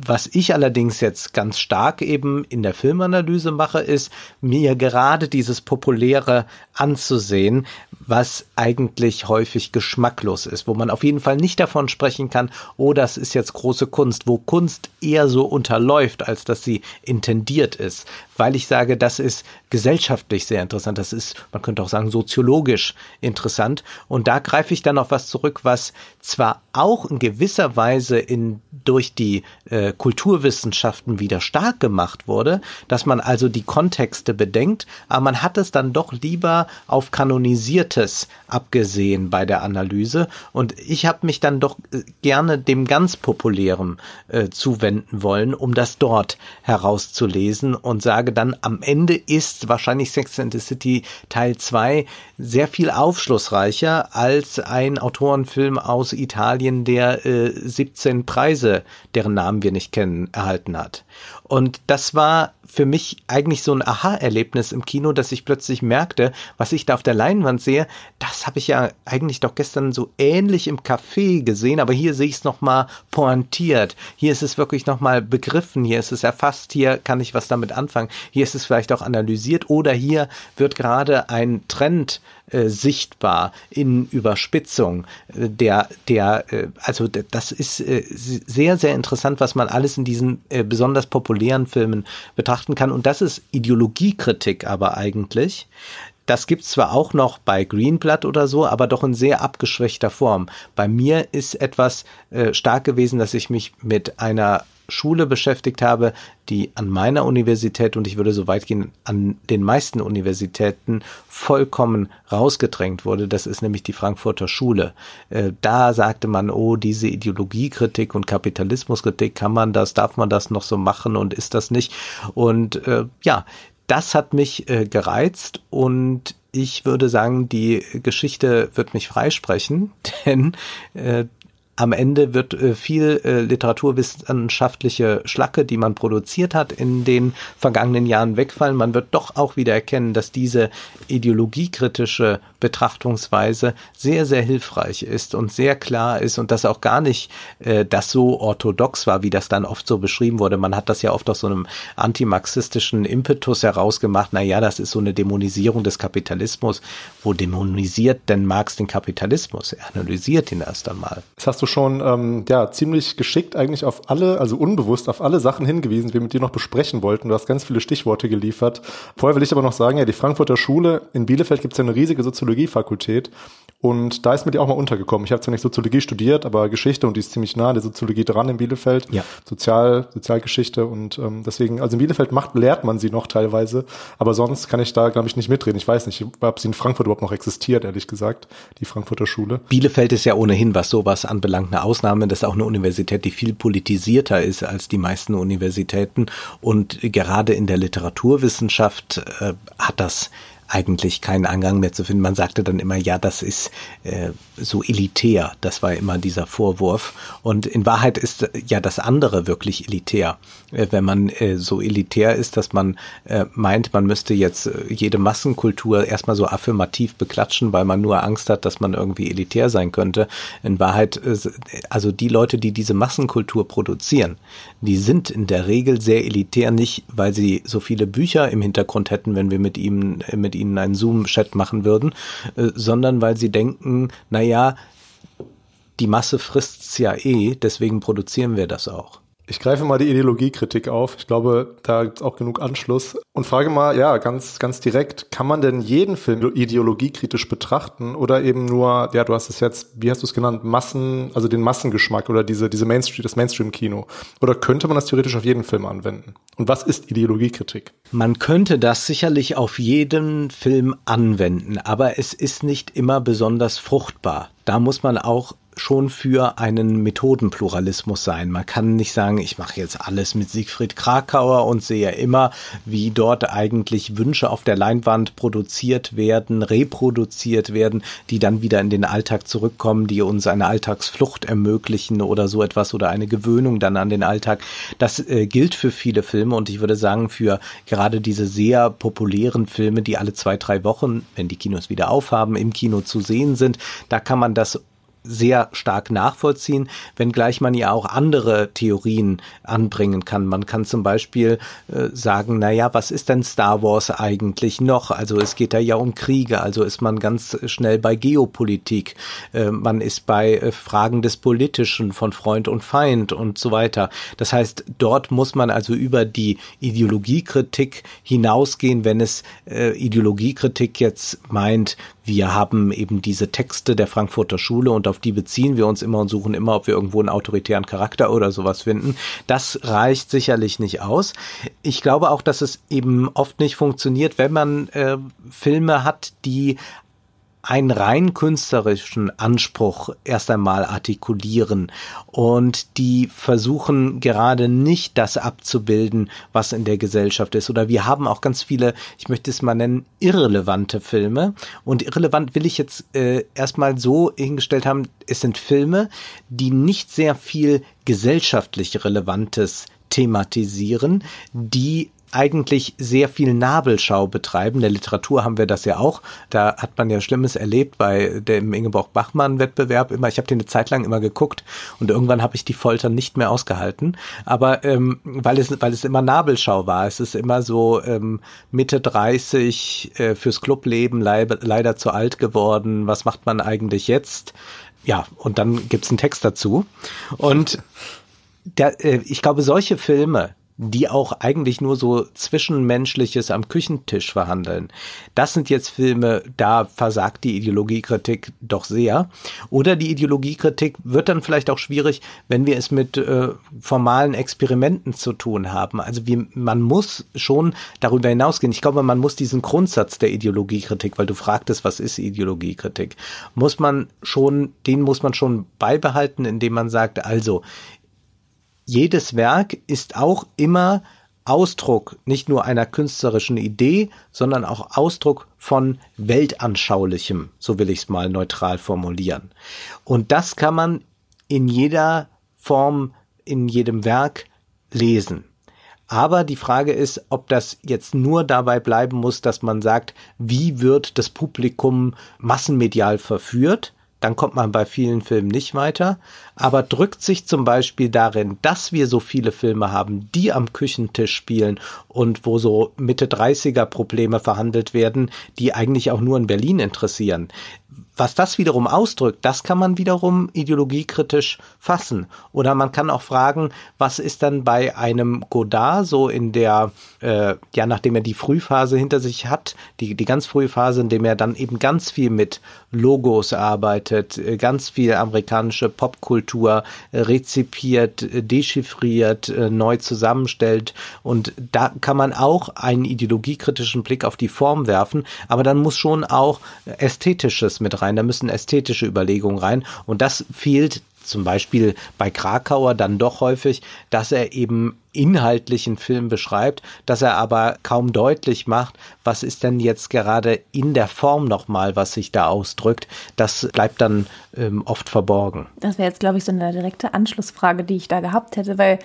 Was ich allerdings jetzt ganz stark eben in der Filmanalyse mache, ist mir gerade dieses Populäre anzusehen, was eigentlich häufig geschmacklos ist, wo man auf jeden Fall nicht davon sprechen kann, oh, das ist jetzt große Kunst, wo Kunst eher so unterläuft, als dass sie intendiert ist, weil ich sage, das ist gesellschaftlich sehr interessant, das ist, man könnte auch sagen, soziologisch interessant. Und da greife ich dann auf was zurück, was zwar auch in gewisser Weise in durch die äh, Kulturwissenschaften wieder stark gemacht wurde, dass man also die Kontexte bedenkt, aber man hat es dann doch lieber auf kanonisiertes abgesehen bei der Analyse. Und ich habe mich dann doch äh, gerne dem ganz populären äh, zuwenden wollen, um das dort herauszulesen und sage dann am Ende ist wahrscheinlich Sex and the City Teil 2 sehr viel aufschlussreicher als ein Autorenfilm aus Italien, der äh, 17 Preise, deren Namen wir nicht kennen, erhalten hat. Und das war für mich eigentlich so ein Aha-Erlebnis im Kino, dass ich plötzlich merkte, was ich da auf der Leinwand sehe, das habe ich ja eigentlich doch gestern so ähnlich im Café gesehen, aber hier sehe ich es nochmal pointiert. Hier ist es wirklich nochmal begriffen, hier ist es erfasst, hier kann ich was damit anfangen, hier ist es vielleicht auch analysiert oder hier wird gerade ein Trend äh, sichtbar in Überspitzung. Äh, der, der, äh, also das ist äh, sehr, sehr interessant, was man alles in diesen äh, besonders populären Filmen betrachten kann. Und das ist Ideologiekritik aber eigentlich. Das gibt's zwar auch noch bei Greenblatt oder so, aber doch in sehr abgeschwächter Form. Bei mir ist etwas äh, stark gewesen, dass ich mich mit einer Schule beschäftigt habe, die an meiner Universität und ich würde so weit gehen, an den meisten Universitäten vollkommen rausgedrängt wurde. Das ist nämlich die Frankfurter Schule. Äh, da sagte man, oh, diese Ideologiekritik und Kapitalismuskritik, kann man das, darf man das noch so machen und ist das nicht? Und äh, ja, das hat mich äh, gereizt und ich würde sagen, die Geschichte wird mich freisprechen, [LAUGHS] denn äh, am Ende wird äh, viel äh, literaturwissenschaftliche Schlacke, die man produziert hat, in den vergangenen Jahren wegfallen. Man wird doch auch wieder erkennen, dass diese ideologiekritische Betrachtungsweise sehr, sehr hilfreich ist und sehr klar ist und dass auch gar nicht äh, das so orthodox war, wie das dann oft so beschrieben wurde. Man hat das ja oft aus so einem antimarxistischen Impetus herausgemacht. Na ja, das ist so eine Dämonisierung des Kapitalismus. Wo dämonisiert denn Marx den Kapitalismus? Er analysiert ihn erst einmal. Das hast du schon ähm, ja ziemlich geschickt eigentlich auf alle, also unbewusst auf alle Sachen hingewiesen, die wir mit dir noch besprechen wollten. Du hast ganz viele Stichworte geliefert. Vorher will ich aber noch sagen, ja, die Frankfurter Schule in Bielefeld gibt es ja eine riesige Soziologiefakultät und da ist mir die auch mal untergekommen. Ich habe zwar nicht Soziologie studiert, aber Geschichte und die ist ziemlich nah an der Soziologie dran in Bielefeld. Ja. Sozial, Sozialgeschichte und ähm, deswegen, also in Bielefeld macht, lehrt man sie noch teilweise, aber sonst kann ich da, glaube ich, nicht mitreden. Ich weiß nicht, ob sie in Frankfurt überhaupt noch existiert, ehrlich gesagt, die Frankfurter Schule. Bielefeld ist ja ohnehin, was sowas anbelangt, eine Ausnahme. Das ist auch eine Universität, die viel politisierter ist als die meisten Universitäten und gerade in der Literaturwissenschaft äh, hat das eigentlich keinen Angang mehr zu finden. Man sagte dann immer, ja, das ist äh, so elitär. Das war immer dieser Vorwurf. Und in Wahrheit ist äh, ja das andere wirklich elitär. Äh, wenn man äh, so elitär ist, dass man äh, meint, man müsste jetzt äh, jede Massenkultur erstmal so affirmativ beklatschen, weil man nur Angst hat, dass man irgendwie elitär sein könnte. In Wahrheit, also die Leute, die diese Massenkultur produzieren, die sind in der Regel sehr elitär, nicht weil sie so viele Bücher im Hintergrund hätten, wenn wir mit ihnen, mit ihnen einen Zoom-Chat machen würden, äh, sondern weil sie denken, naja, die Masse frisst's ja eh, deswegen produzieren wir das auch. Ich greife mal die Ideologiekritik auf. Ich glaube, da gibt es auch genug Anschluss. Und frage mal, ja, ganz, ganz direkt, kann man denn jeden Film ideologiekritisch betrachten oder eben nur, ja, du hast es jetzt, wie hast du es genannt, Massen, also den Massengeschmack oder diese, diese Mainstream, das Mainstream-Kino? Oder könnte man das theoretisch auf jeden Film anwenden? Und was ist Ideologiekritik? Man könnte das sicherlich auf jeden Film anwenden, aber es ist nicht immer besonders fruchtbar. Da muss man auch schon für einen Methodenpluralismus sein. Man kann nicht sagen, ich mache jetzt alles mit Siegfried Krakauer und sehe immer, wie dort eigentlich Wünsche auf der Leinwand produziert werden, reproduziert werden, die dann wieder in den Alltag zurückkommen, die uns eine Alltagsflucht ermöglichen oder so etwas oder eine Gewöhnung dann an den Alltag. Das äh, gilt für viele Filme und ich würde sagen, für gerade diese sehr populären Filme, die alle zwei, drei Wochen, wenn die Kinos wieder aufhaben, im Kino zu sehen sind, da kann man das sehr stark nachvollziehen, wenngleich man ja auch andere Theorien anbringen kann. Man kann zum Beispiel äh, sagen, na ja, was ist denn Star Wars eigentlich noch? Also es geht da ja um Kriege, also ist man ganz schnell bei Geopolitik, äh, man ist bei äh, Fragen des Politischen von Freund und Feind und so weiter. Das heißt, dort muss man also über die Ideologiekritik hinausgehen, wenn es äh, Ideologiekritik jetzt meint, wir haben eben diese Texte der Frankfurter Schule und auf die beziehen wir uns immer und suchen immer, ob wir irgendwo einen autoritären Charakter oder sowas finden. Das reicht sicherlich nicht aus. Ich glaube auch, dass es eben oft nicht funktioniert, wenn man äh, Filme hat, die einen rein künstlerischen Anspruch erst einmal artikulieren und die versuchen gerade nicht das abzubilden, was in der Gesellschaft ist. Oder wir haben auch ganz viele, ich möchte es mal nennen, irrelevante Filme. Und irrelevant will ich jetzt äh, erstmal so hingestellt haben, es sind Filme, die nicht sehr viel gesellschaftlich Relevantes thematisieren, die eigentlich sehr viel Nabelschau betreiben. In der Literatur haben wir das ja auch. Da hat man ja Schlimmes erlebt bei dem Ingeborg-Bachmann-Wettbewerb immer. Ich habe den eine Zeit lang immer geguckt und irgendwann habe ich die Folter nicht mehr ausgehalten. Aber ähm, weil es weil es immer Nabelschau war. Es ist immer so ähm, Mitte 30 äh, fürs Clubleben leider, leider zu alt geworden. Was macht man eigentlich jetzt? Ja, und dann gibt's einen Text dazu. Und der, äh, ich glaube, solche Filme, die auch eigentlich nur so Zwischenmenschliches am Küchentisch verhandeln. Das sind jetzt Filme, da versagt die Ideologiekritik doch sehr. Oder die Ideologiekritik wird dann vielleicht auch schwierig, wenn wir es mit äh, formalen Experimenten zu tun haben. Also wie, man muss schon darüber hinausgehen. Ich glaube, man muss diesen Grundsatz der Ideologiekritik, weil du fragtest, was ist Ideologiekritik, muss man schon, den muss man schon beibehalten, indem man sagt, also jedes Werk ist auch immer Ausdruck nicht nur einer künstlerischen Idee, sondern auch Ausdruck von weltanschaulichem, so will ich es mal neutral formulieren. Und das kann man in jeder Form, in jedem Werk lesen. Aber die Frage ist, ob das jetzt nur dabei bleiben muss, dass man sagt, wie wird das Publikum massenmedial verführt, dann kommt man bei vielen Filmen nicht weiter, aber drückt sich zum Beispiel darin, dass wir so viele Filme haben, die am Küchentisch spielen und wo so Mitte 30er Probleme verhandelt werden, die eigentlich auch nur in Berlin interessieren was das wiederum ausdrückt, das kann man wiederum ideologiekritisch fassen. Oder man kann auch fragen, was ist dann bei einem Godard so in der, äh, ja, nachdem er die Frühphase hinter sich hat, die, die ganz frühe Phase, in dem er dann eben ganz viel mit Logos arbeitet, äh, ganz viel amerikanische Popkultur äh, rezipiert, äh, dechiffriert, neu zusammenstellt. Und da kann man auch einen ideologiekritischen Blick auf die Form werfen, aber dann muss schon auch Ästhetisches mit rein da müssen ästhetische Überlegungen rein und das fehlt zum Beispiel bei Krakauer dann doch häufig, dass er eben inhaltlichen Film beschreibt, dass er aber kaum deutlich macht, was ist denn jetzt gerade in der Form nochmal, was sich da ausdrückt. Das bleibt dann ähm, oft verborgen. Das wäre jetzt, glaube ich, so eine direkte Anschlussfrage, die ich da gehabt hätte, weil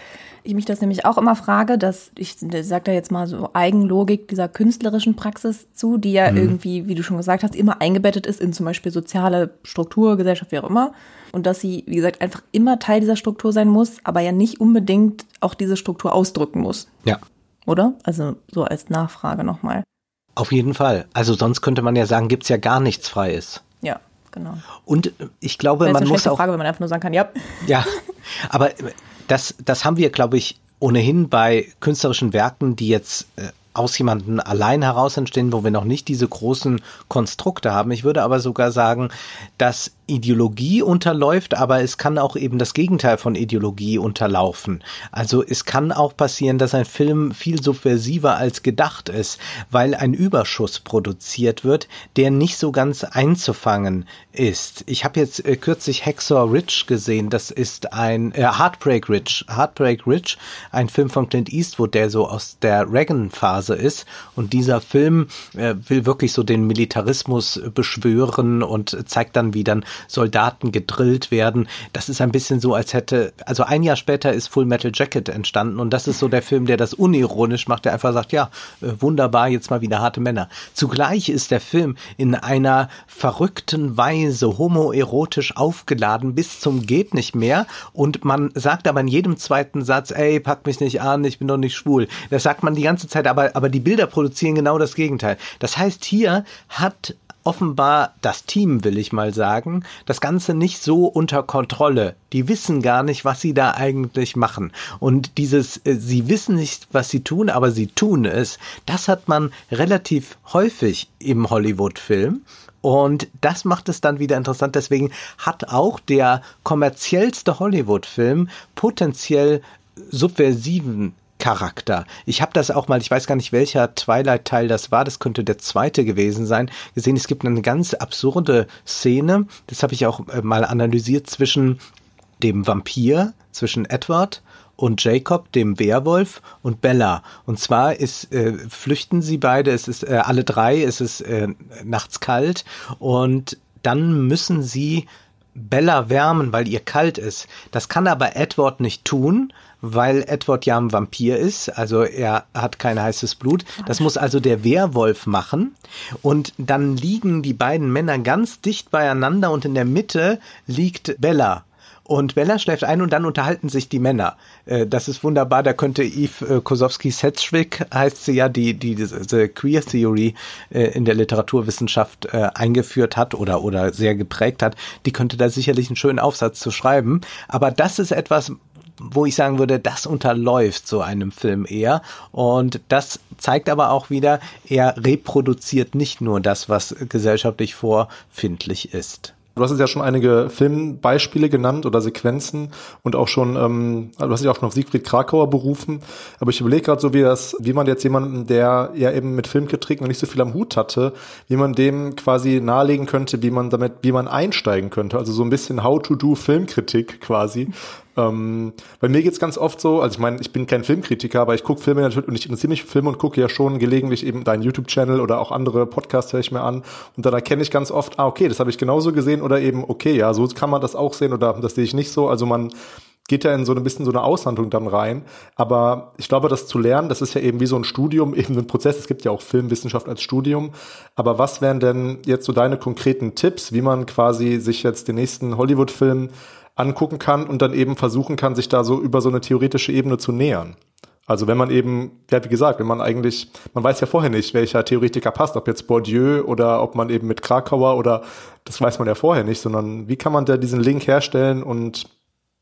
ich mich das nämlich auch immer frage, dass ich sage da jetzt mal so Eigenlogik dieser künstlerischen Praxis zu, die ja mhm. irgendwie, wie du schon gesagt hast, immer eingebettet ist in zum Beispiel soziale Struktur, Gesellschaft, wie auch immer. Und dass sie, wie gesagt, einfach immer Teil dieser Struktur sein muss, aber ja nicht unbedingt auch diese Struktur ausdrücken muss. Ja. Oder? Also so als Nachfrage nochmal. Auf jeden Fall. Also sonst könnte man ja sagen, gibt's ja gar nichts Freies. Ja, genau. Und ich glaube, man eine muss auch. Frage, wenn man einfach nur sagen kann, ja. Ja, [LAUGHS] aber das, das haben wir, glaube ich, ohnehin bei künstlerischen Werken, die jetzt äh, aus jemanden allein heraus entstehen, wo wir noch nicht diese großen Konstrukte haben. Ich würde aber sogar sagen, dass Ideologie unterläuft, aber es kann auch eben das Gegenteil von Ideologie unterlaufen. Also es kann auch passieren, dass ein Film viel subversiver als gedacht ist, weil ein Überschuss produziert wird, der nicht so ganz einzufangen ist. Ich habe jetzt äh, kürzlich Hexor Ridge gesehen, das ist ein äh, Heartbreak Ridge, Heartbreak Ridge, ein Film von Clint Eastwood, der so aus der Reagan-Phase ist und dieser Film äh, will wirklich so den Militarismus beschwören und zeigt dann, wie dann Soldaten gedrillt werden. Das ist ein bisschen so, als hätte, also ein Jahr später ist Full Metal Jacket entstanden und das ist so der Film, der das unironisch macht, der einfach sagt, ja, äh, wunderbar, jetzt mal wieder harte Männer. Zugleich ist der Film in einer verrückten Weise homoerotisch aufgeladen bis zum geht nicht mehr und man sagt aber in jedem zweiten Satz, ey, pack mich nicht an, ich bin doch nicht schwul. Das sagt man die ganze Zeit, aber, aber die Bilder produzieren genau das Gegenteil. Das heißt, hier hat offenbar das Team, will ich mal sagen, das Ganze nicht so unter Kontrolle. Die wissen gar nicht, was sie da eigentlich machen. Und dieses, äh, sie wissen nicht, was sie tun, aber sie tun es, das hat man relativ häufig im Hollywood-Film. Und das macht es dann wieder interessant. Deswegen hat auch der kommerziellste Hollywood-Film potenziell subversiven Charakter. Ich habe das auch mal, ich weiß gar nicht, welcher Twilight-Teil das war, das könnte der zweite gewesen sein, gesehen, es gibt eine ganz absurde Szene, das habe ich auch äh, mal analysiert zwischen dem Vampir, zwischen Edward und Jacob, dem Werwolf, und Bella. Und zwar ist, äh, flüchten sie beide, es ist äh, alle drei, es ist äh, nachts kalt. Und dann müssen sie Bella wärmen, weil ihr kalt ist. Das kann aber Edward nicht tun, weil Edward ja ein Vampir ist, also er hat kein heißes Blut. Das muss also der Werwolf machen. Und dann liegen die beiden Männer ganz dicht beieinander und in der Mitte liegt Bella. Und Bella schläft ein und dann unterhalten sich die Männer. Äh, das ist wunderbar. Da könnte Eve äh, Kosowski-Sedgwick, heißt sie ja, die, die diese Queer Theory äh, in der Literaturwissenschaft eingeführt hat oder, oder sehr geprägt hat, die könnte da sicherlich einen schönen Aufsatz zu schreiben. Aber das ist etwas, wo ich sagen würde, das unterläuft so einem Film eher. Und das zeigt aber auch wieder, er reproduziert nicht nur das, was gesellschaftlich vorfindlich ist. Du hast jetzt ja schon einige Filmbeispiele genannt oder Sequenzen und auch schon, ähm, du hast dich auch schon auf Siegfried Krakauer berufen. Aber ich überlege gerade so, wie das, wie man jetzt jemanden, der ja eben mit Filmkritik noch nicht so viel am Hut hatte, wie man dem quasi nahelegen könnte, wie man damit, wie man einsteigen könnte. Also so ein bisschen How to do Filmkritik quasi. Ähm, bei mir geht's ganz oft so, also ich meine, ich bin kein Filmkritiker, aber ich gucke Filme natürlich und ich interessiere mich für Filme und gucke ja schon gelegentlich eben deinen YouTube-Channel oder auch andere Podcasts höre ich mir an und dann erkenne ich ganz oft, ah, okay, das habe ich genauso gesehen oder eben, okay, ja, so kann man das auch sehen oder das sehe ich nicht so. Also man geht ja in so ein bisschen so eine Aushandlung dann rein. Aber ich glaube, das zu lernen, das ist ja eben wie so ein Studium, [LAUGHS] eben ein Prozess. Es gibt ja auch Filmwissenschaft als Studium. Aber was wären denn jetzt so deine konkreten Tipps, wie man quasi sich jetzt den nächsten Hollywood-Film angucken kann und dann eben versuchen kann, sich da so über so eine theoretische Ebene zu nähern. Also wenn man eben, ja wie gesagt, wenn man eigentlich, man weiß ja vorher nicht, welcher Theoretiker passt, ob jetzt Bourdieu oder ob man eben mit Krakauer oder das weiß man ja vorher nicht, sondern wie kann man da diesen Link herstellen und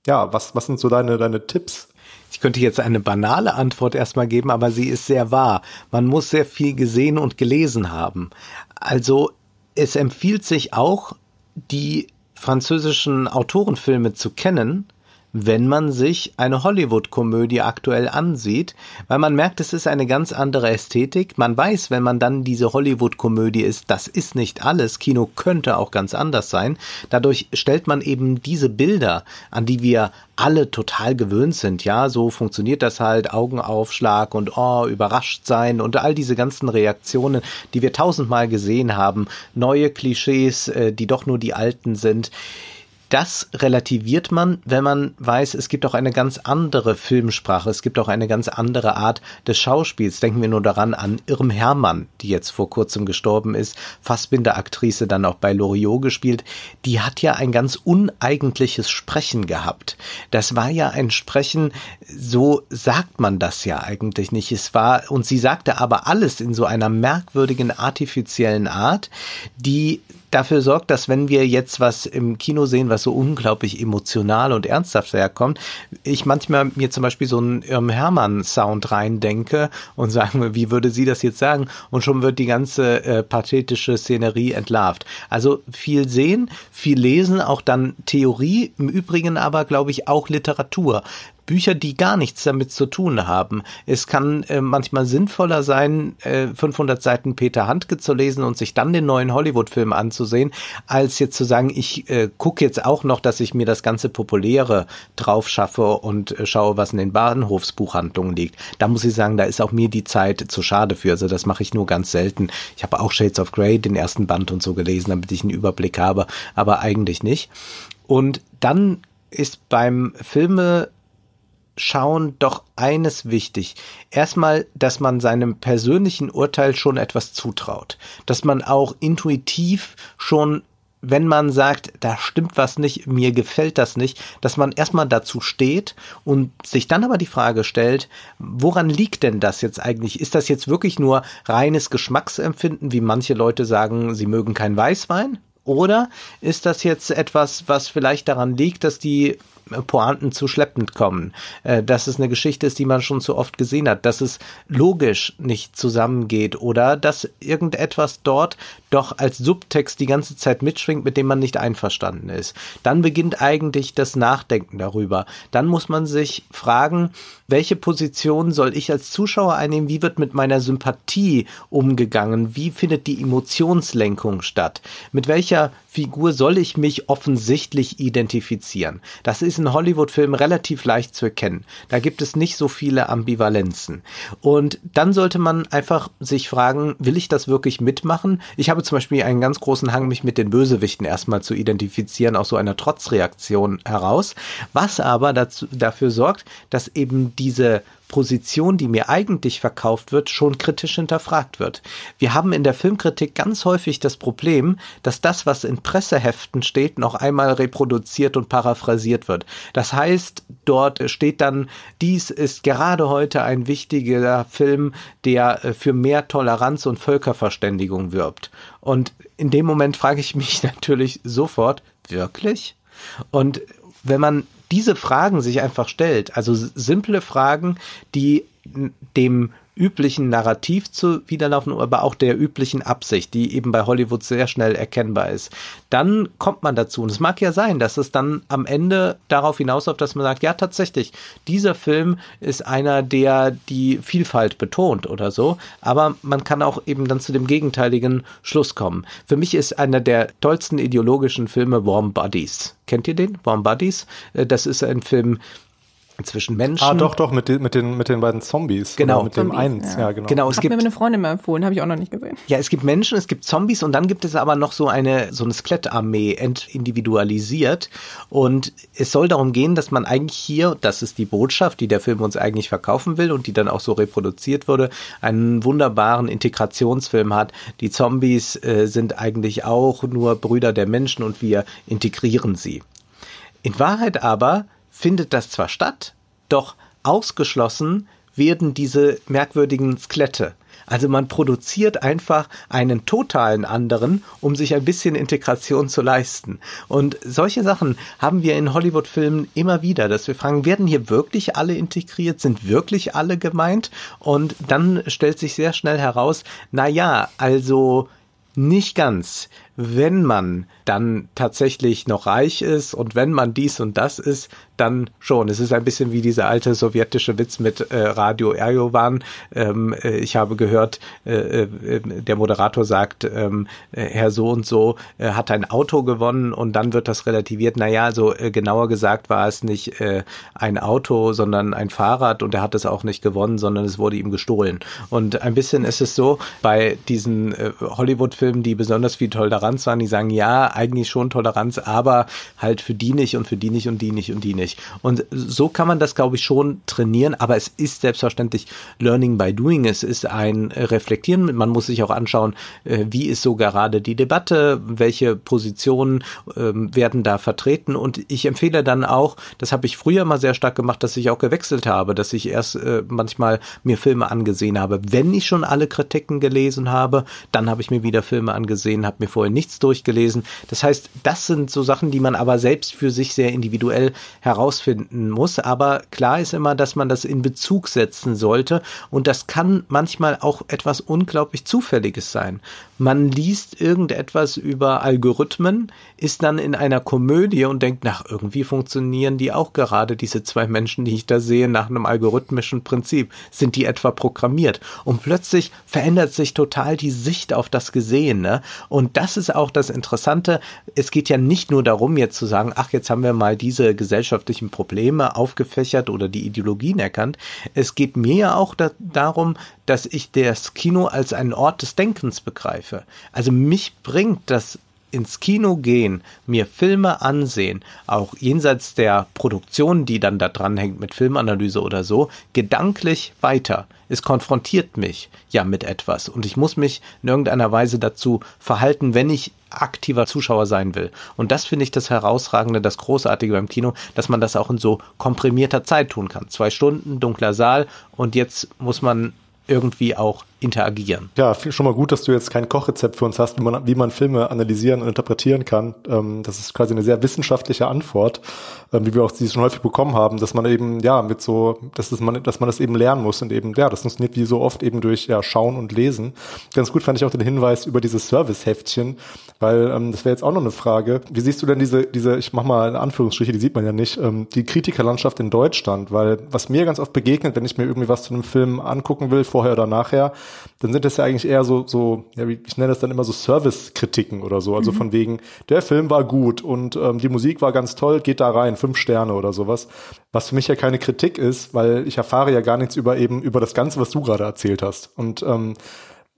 ja, was, was sind so deine, deine Tipps? Ich könnte jetzt eine banale Antwort erstmal geben, aber sie ist sehr wahr. Man muss sehr viel gesehen und gelesen haben. Also es empfiehlt sich auch, die französischen Autorenfilme zu kennen, wenn man sich eine Hollywood-Komödie aktuell ansieht, weil man merkt, es ist eine ganz andere Ästhetik. Man weiß, wenn man dann diese Hollywood-Komödie ist, das ist nicht alles. Kino könnte auch ganz anders sein. Dadurch stellt man eben diese Bilder, an die wir alle total gewöhnt sind. Ja, so funktioniert das halt. Augenaufschlag und oh, überrascht sein und all diese ganzen Reaktionen, die wir tausendmal gesehen haben. Neue Klischees, äh, die doch nur die alten sind das relativiert man, wenn man weiß, es gibt auch eine ganz andere Filmsprache, es gibt auch eine ganz andere Art des Schauspiels. Denken wir nur daran an Irm Hermann, die jetzt vor kurzem gestorben ist, Fassbinder-Aktrice, dann auch bei Loriot gespielt. Die hat ja ein ganz uneigentliches Sprechen gehabt. Das war ja ein Sprechen, so sagt man das ja eigentlich nicht. Es war, und sie sagte aber alles in so einer merkwürdigen, artifiziellen Art, die dafür sorgt, dass wenn wir jetzt was im Kino sehen, was so unglaublich emotional und ernsthaft herkommt, ich manchmal mir zum Beispiel so einen Irm Hermann-Sound reindenke und sage, wie würde sie das jetzt sagen? Und schon wird die ganze äh, pathetische Szenerie entlarvt. Also viel sehen, viel lesen, auch dann Theorie, im Übrigen aber, glaube ich, auch Literatur. Bücher, die gar nichts damit zu tun haben. Es kann äh, manchmal sinnvoller sein, äh, 500 Seiten Peter Handke zu lesen und sich dann den neuen Hollywood-Film anzusehen, als jetzt zu sagen, ich äh, gucke jetzt auch noch, dass ich mir das ganze Populäre drauf schaffe und äh, schaue, was in den Bahnhofsbuchhandlungen liegt. Da muss ich sagen, da ist auch mir die Zeit zu schade für. Also das mache ich nur ganz selten. Ich habe auch Shades of Grey, den ersten Band und so gelesen, damit ich einen Überblick habe, aber eigentlich nicht. Und dann ist beim Filme Schauen doch eines wichtig. Erstmal, dass man seinem persönlichen Urteil schon etwas zutraut. Dass man auch intuitiv schon wenn man sagt, da stimmt was nicht, mir gefällt das nicht, dass man erstmal dazu steht und sich dann aber die Frage stellt, woran liegt denn das jetzt eigentlich? Ist das jetzt wirklich nur reines Geschmacksempfinden, wie manche Leute sagen, sie mögen kein Weißwein? Oder ist das jetzt etwas, was vielleicht daran liegt, dass die Pointen zu schleppend kommen, äh, dass es eine Geschichte ist, die man schon zu oft gesehen hat, dass es logisch nicht zusammengeht oder dass irgendetwas dort doch als Subtext die ganze Zeit mitschwingt, mit dem man nicht einverstanden ist. Dann beginnt eigentlich das Nachdenken darüber. Dann muss man sich fragen, welche Position soll ich als Zuschauer einnehmen? Wie wird mit meiner Sympathie umgegangen? Wie findet die Emotionslenkung statt? Mit welcher Figur soll ich mich offensichtlich identifizieren? Das ist in Hollywood-Filmen relativ leicht zu erkennen. Da gibt es nicht so viele Ambivalenzen. Und dann sollte man einfach sich fragen, will ich das wirklich mitmachen? Ich habe zum Beispiel einen ganz großen Hang, mich mit den Bösewichten erstmal zu identifizieren, aus so einer Trotzreaktion heraus. Was aber dazu, dafür sorgt, dass eben diese Position, die mir eigentlich verkauft wird, schon kritisch hinterfragt wird. Wir haben in der Filmkritik ganz häufig das Problem, dass das, was in Presseheften steht, noch einmal reproduziert und paraphrasiert wird. Das heißt, dort steht dann, dies ist gerade heute ein wichtiger Film, der äh, für mehr Toleranz und Völkerverständigung wirbt. Und in dem Moment frage ich mich [LAUGHS] natürlich sofort, wirklich? Und wenn man diese Fragen sich einfach stellt, also simple Fragen, die dem üblichen Narrativ zu widerlaufen, aber auch der üblichen Absicht, die eben bei Hollywood sehr schnell erkennbar ist. Dann kommt man dazu. Und es mag ja sein, dass es dann am Ende darauf hinausläuft, dass man sagt, ja, tatsächlich, dieser Film ist einer, der die Vielfalt betont oder so. Aber man kann auch eben dann zu dem gegenteiligen Schluss kommen. Für mich ist einer der tollsten ideologischen Filme Warm Bodies. Kennt ihr den? Warm Bodies? Äh, das ist ein Film, zwischen Menschen. Ah, doch, doch, mit, den, mit, den, mit den beiden Zombies. Genau. mit Zombies, dem eins, ja, ja genau. genau es Hat gibt, mir meine Freundin mal empfohlen, habe ich auch noch nicht gesehen. Ja, es gibt Menschen, es gibt Zombies und dann gibt es aber noch so eine, so eine Skelettarmee entindividualisiert. Und es soll darum gehen, dass man eigentlich hier, das ist die Botschaft, die der Film uns eigentlich verkaufen will und die dann auch so reproduziert wurde, einen wunderbaren Integrationsfilm hat. Die Zombies äh, sind eigentlich auch nur Brüder der Menschen und wir integrieren sie. In Wahrheit aber findet das zwar statt, doch ausgeschlossen werden diese merkwürdigen Skelette. Also man produziert einfach einen totalen anderen, um sich ein bisschen Integration zu leisten. Und solche Sachen haben wir in Hollywood-Filmen immer wieder, dass wir fragen, werden hier wirklich alle integriert? Sind wirklich alle gemeint? Und dann stellt sich sehr schnell heraus, na ja, also nicht ganz. Wenn man dann tatsächlich noch reich ist und wenn man dies und das ist, dann schon. Es ist ein bisschen wie dieser alte sowjetische Witz mit äh, Radio Erjovan. Ähm, äh, ich habe gehört, äh, äh, der Moderator sagt, ähm, äh, Herr so und so äh, hat ein Auto gewonnen und dann wird das relativiert. Naja, also genauer gesagt war es nicht ein Auto, sondern ein Fahrrad und er hat es auch nicht gewonnen, sondern es wurde ihm gestohlen. Und ein bisschen ist es so bei diesen Hollywood-Filmen, die besonders viel Toleranz waren, die sagen, ja, eigentlich schon Toleranz, aber halt für die nicht und für die nicht und die nicht und die nicht. Und so kann man das, glaube ich, schon trainieren, aber es ist selbstverständlich Learning by Doing. Es ist ein Reflektieren. Man muss sich auch anschauen, äh, wie ist so gerade die Debatte, welche Positionen ähm, werden da vertreten. Und ich empfehle dann auch, das habe ich früher mal sehr stark gemacht, dass ich auch gewechselt habe, dass ich erst äh, manchmal mir Filme angesehen habe, wenn ich schon alle Kritiken gelesen habe, dann habe ich mir wieder Filme angesehen, habe mir vorher nichts durchgelesen. Das heißt, das sind so Sachen, die man aber selbst für sich sehr individuell herausfinden muss. Aber klar ist immer, dass man das in Bezug setzen sollte. Und das kann manchmal auch etwas unglaublich Zufälliges sein. Man liest irgendetwas über Algorithmen, ist dann in einer Komödie und denkt, nach irgendwie funktionieren die auch gerade, diese zwei Menschen, die ich da sehe, nach einem algorithmischen Prinzip. Sind die etwa programmiert? Und plötzlich verändert sich total die Sicht auf das Gesehene. Und das ist auch das Interessante. Es geht ja nicht nur darum, jetzt zu sagen, ach, jetzt haben wir mal diese gesellschaftlichen Probleme aufgefächert oder die Ideologien erkannt. Es geht mir ja auch da darum, dass ich das Kino als einen Ort des Denkens begreife. Also mich bringt das ins Kino gehen, mir Filme ansehen, auch jenseits der Produktion, die dann da dran hängt mit Filmanalyse oder so, gedanklich weiter. Es konfrontiert mich ja mit etwas und ich muss mich in irgendeiner Weise dazu verhalten, wenn ich aktiver Zuschauer sein will. Und das finde ich das Herausragende, das Großartige beim Kino, dass man das auch in so komprimierter Zeit tun kann. Zwei Stunden, dunkler Saal und jetzt muss man irgendwie auch interagieren. Ja, schon mal gut, dass du jetzt kein Kochrezept für uns hast, wie man, wie man Filme analysieren und interpretieren kann. Ähm, das ist quasi eine sehr wissenschaftliche Antwort, ähm, wie wir auch sie schon häufig bekommen haben, dass man eben, ja, mit so, dass, das man, dass man das eben lernen muss und eben, ja, das funktioniert wie so oft eben durch, ja, Schauen und Lesen. Ganz gut fand ich auch den Hinweis über dieses Serviceheftchen, weil ähm, das wäre jetzt auch noch eine Frage. Wie siehst du denn diese, diese, ich mach mal in Anführungsstriche, die sieht man ja nicht, ähm, die Kritikerlandschaft in Deutschland? Weil was mir ganz oft begegnet, wenn ich mir irgendwie was zu einem Film angucken will, vorher oder nachher, dann sind das ja eigentlich eher so, so ja, ich nenne das dann immer so Service-Kritiken oder so. Also mhm. von wegen, der Film war gut und ähm, die Musik war ganz toll, geht da rein, fünf Sterne oder sowas. Was für mich ja keine Kritik ist, weil ich erfahre ja gar nichts über eben, über das Ganze, was du gerade erzählt hast. Und ähm,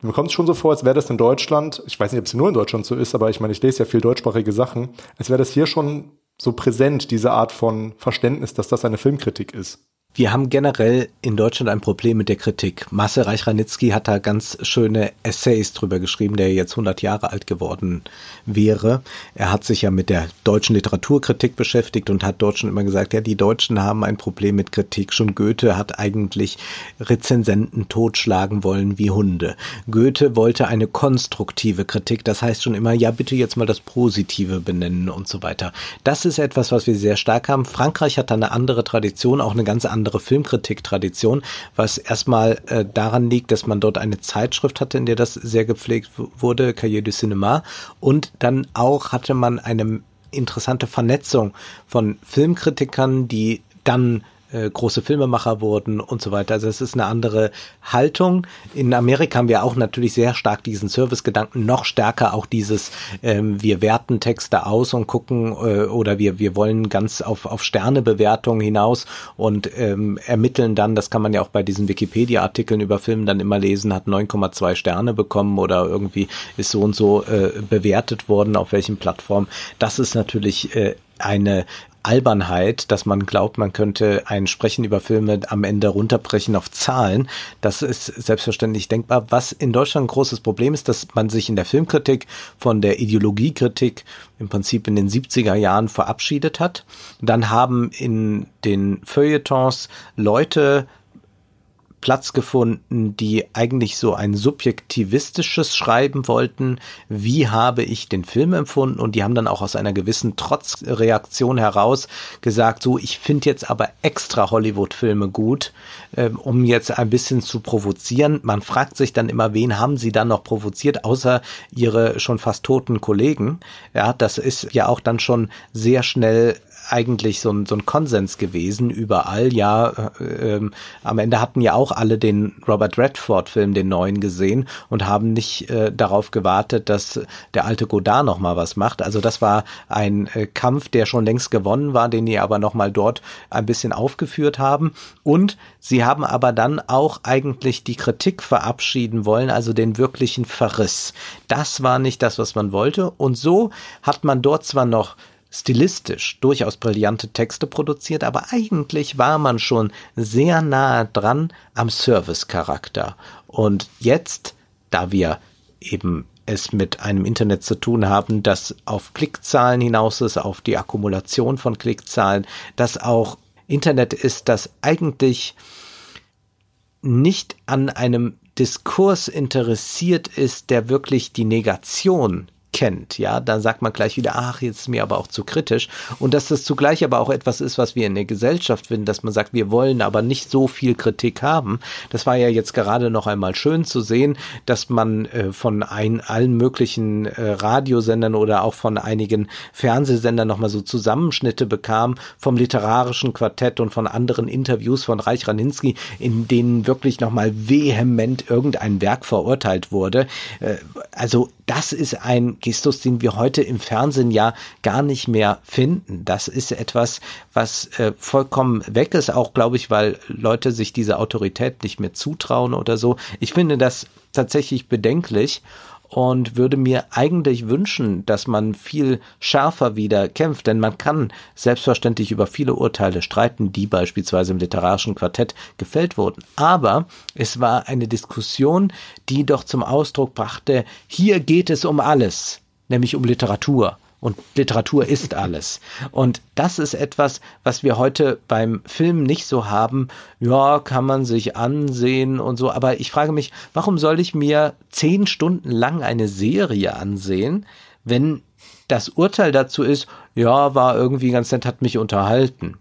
mir kommt es schon so vor, als wäre das in Deutschland, ich weiß nicht, ob es nur in Deutschland so ist, aber ich meine, ich lese ja viel deutschsprachige Sachen, als wäre das hier schon so präsent, diese Art von Verständnis, dass das eine Filmkritik ist. Wir haben generell in Deutschland ein Problem mit der Kritik. Marcel Reich-Ranitzky hat da ganz schöne Essays drüber geschrieben, der jetzt 100 Jahre alt geworden wäre. Er hat sich ja mit der deutschen Literaturkritik beschäftigt und hat dort schon immer gesagt, ja, die Deutschen haben ein Problem mit Kritik. Schon Goethe hat eigentlich Rezensenten totschlagen wollen wie Hunde. Goethe wollte eine konstruktive Kritik. Das heißt schon immer, ja, bitte jetzt mal das Positive benennen und so weiter. Das ist etwas, was wir sehr stark haben. Frankreich hat da eine andere Tradition, auch eine ganz andere andere Filmkritik-Tradition, was erstmal äh, daran liegt, dass man dort eine Zeitschrift hatte, in der das sehr gepflegt wurde, Cahiers du Cinéma, und dann auch hatte man eine interessante Vernetzung von Filmkritikern, die dann äh, große Filmemacher wurden und so weiter. Also es ist eine andere Haltung. In Amerika haben wir auch natürlich sehr stark diesen Servicegedanken, noch stärker auch dieses, ähm, wir werten Texte aus und gucken äh, oder wir, wir wollen ganz auf, auf Sternebewertung hinaus und ähm, ermitteln dann, das kann man ja auch bei diesen Wikipedia-Artikeln über Filme dann immer lesen, hat 9,2 Sterne bekommen oder irgendwie ist so und so äh, bewertet worden, auf welchen Plattformen. Das ist natürlich äh, eine Albernheit, dass man glaubt, man könnte ein Sprechen über Filme am Ende runterbrechen auf Zahlen. Das ist selbstverständlich denkbar. Was in Deutschland ein großes Problem ist, dass man sich in der Filmkritik von der Ideologiekritik im Prinzip in den 70er Jahren verabschiedet hat. Dann haben in den Feuilletons Leute Platz gefunden, die eigentlich so ein subjektivistisches Schreiben wollten. Wie habe ich den Film empfunden? Und die haben dann auch aus einer gewissen Trotzreaktion heraus gesagt, so, ich finde jetzt aber extra Hollywood-Filme gut, äh, um jetzt ein bisschen zu provozieren. Man fragt sich dann immer, wen haben sie dann noch provoziert, außer ihre schon fast toten Kollegen? Ja, das ist ja auch dann schon sehr schnell eigentlich so ein, so ein Konsens gewesen überall. Ja, äh, ähm, am Ende hatten ja auch alle den Robert Redford-Film, den neuen, gesehen und haben nicht äh, darauf gewartet, dass der alte Godard noch mal was macht. Also das war ein äh, Kampf, der schon längst gewonnen war, den die aber noch mal dort ein bisschen aufgeführt haben. Und sie haben aber dann auch eigentlich die Kritik verabschieden wollen, also den wirklichen Verriss. Das war nicht das, was man wollte. Und so hat man dort zwar noch stilistisch durchaus brillante Texte produziert, aber eigentlich war man schon sehr nahe dran am Service-Charakter. Und jetzt, da wir eben es mit einem Internet zu tun haben, das auf Klickzahlen hinaus ist, auf die Akkumulation von Klickzahlen, das auch Internet ist, das eigentlich nicht an einem Diskurs interessiert ist, der wirklich die Negation kennt, ja, dann sagt man gleich wieder, ach, jetzt ist mir aber auch zu kritisch. Und dass das zugleich aber auch etwas ist, was wir in der Gesellschaft finden, dass man sagt, wir wollen aber nicht so viel Kritik haben. Das war ja jetzt gerade noch einmal schön zu sehen, dass man äh, von ein, allen möglichen äh, Radiosendern oder auch von einigen Fernsehsendern nochmal so Zusammenschnitte bekam vom literarischen Quartett und von anderen Interviews von Reich Raninski, in denen wirklich nochmal vehement irgendein Werk verurteilt wurde. Äh, also das ist ein Gestus, den wir heute im Fernsehen ja gar nicht mehr finden. Das ist etwas, was äh, vollkommen weg ist, auch glaube ich, weil Leute sich diese Autorität nicht mehr zutrauen oder so. Ich finde das tatsächlich bedenklich und würde mir eigentlich wünschen, dass man viel schärfer wieder kämpft, denn man kann selbstverständlich über viele Urteile streiten, die beispielsweise im literarischen Quartett gefällt wurden. Aber es war eine Diskussion, die doch zum Ausdruck brachte, hier geht es um alles, nämlich um Literatur. Und Literatur ist alles. Und das ist etwas, was wir heute beim Film nicht so haben. Ja, kann man sich ansehen und so. Aber ich frage mich, warum soll ich mir zehn Stunden lang eine Serie ansehen, wenn das Urteil dazu ist, ja, war irgendwie ganz nett, hat mich unterhalten.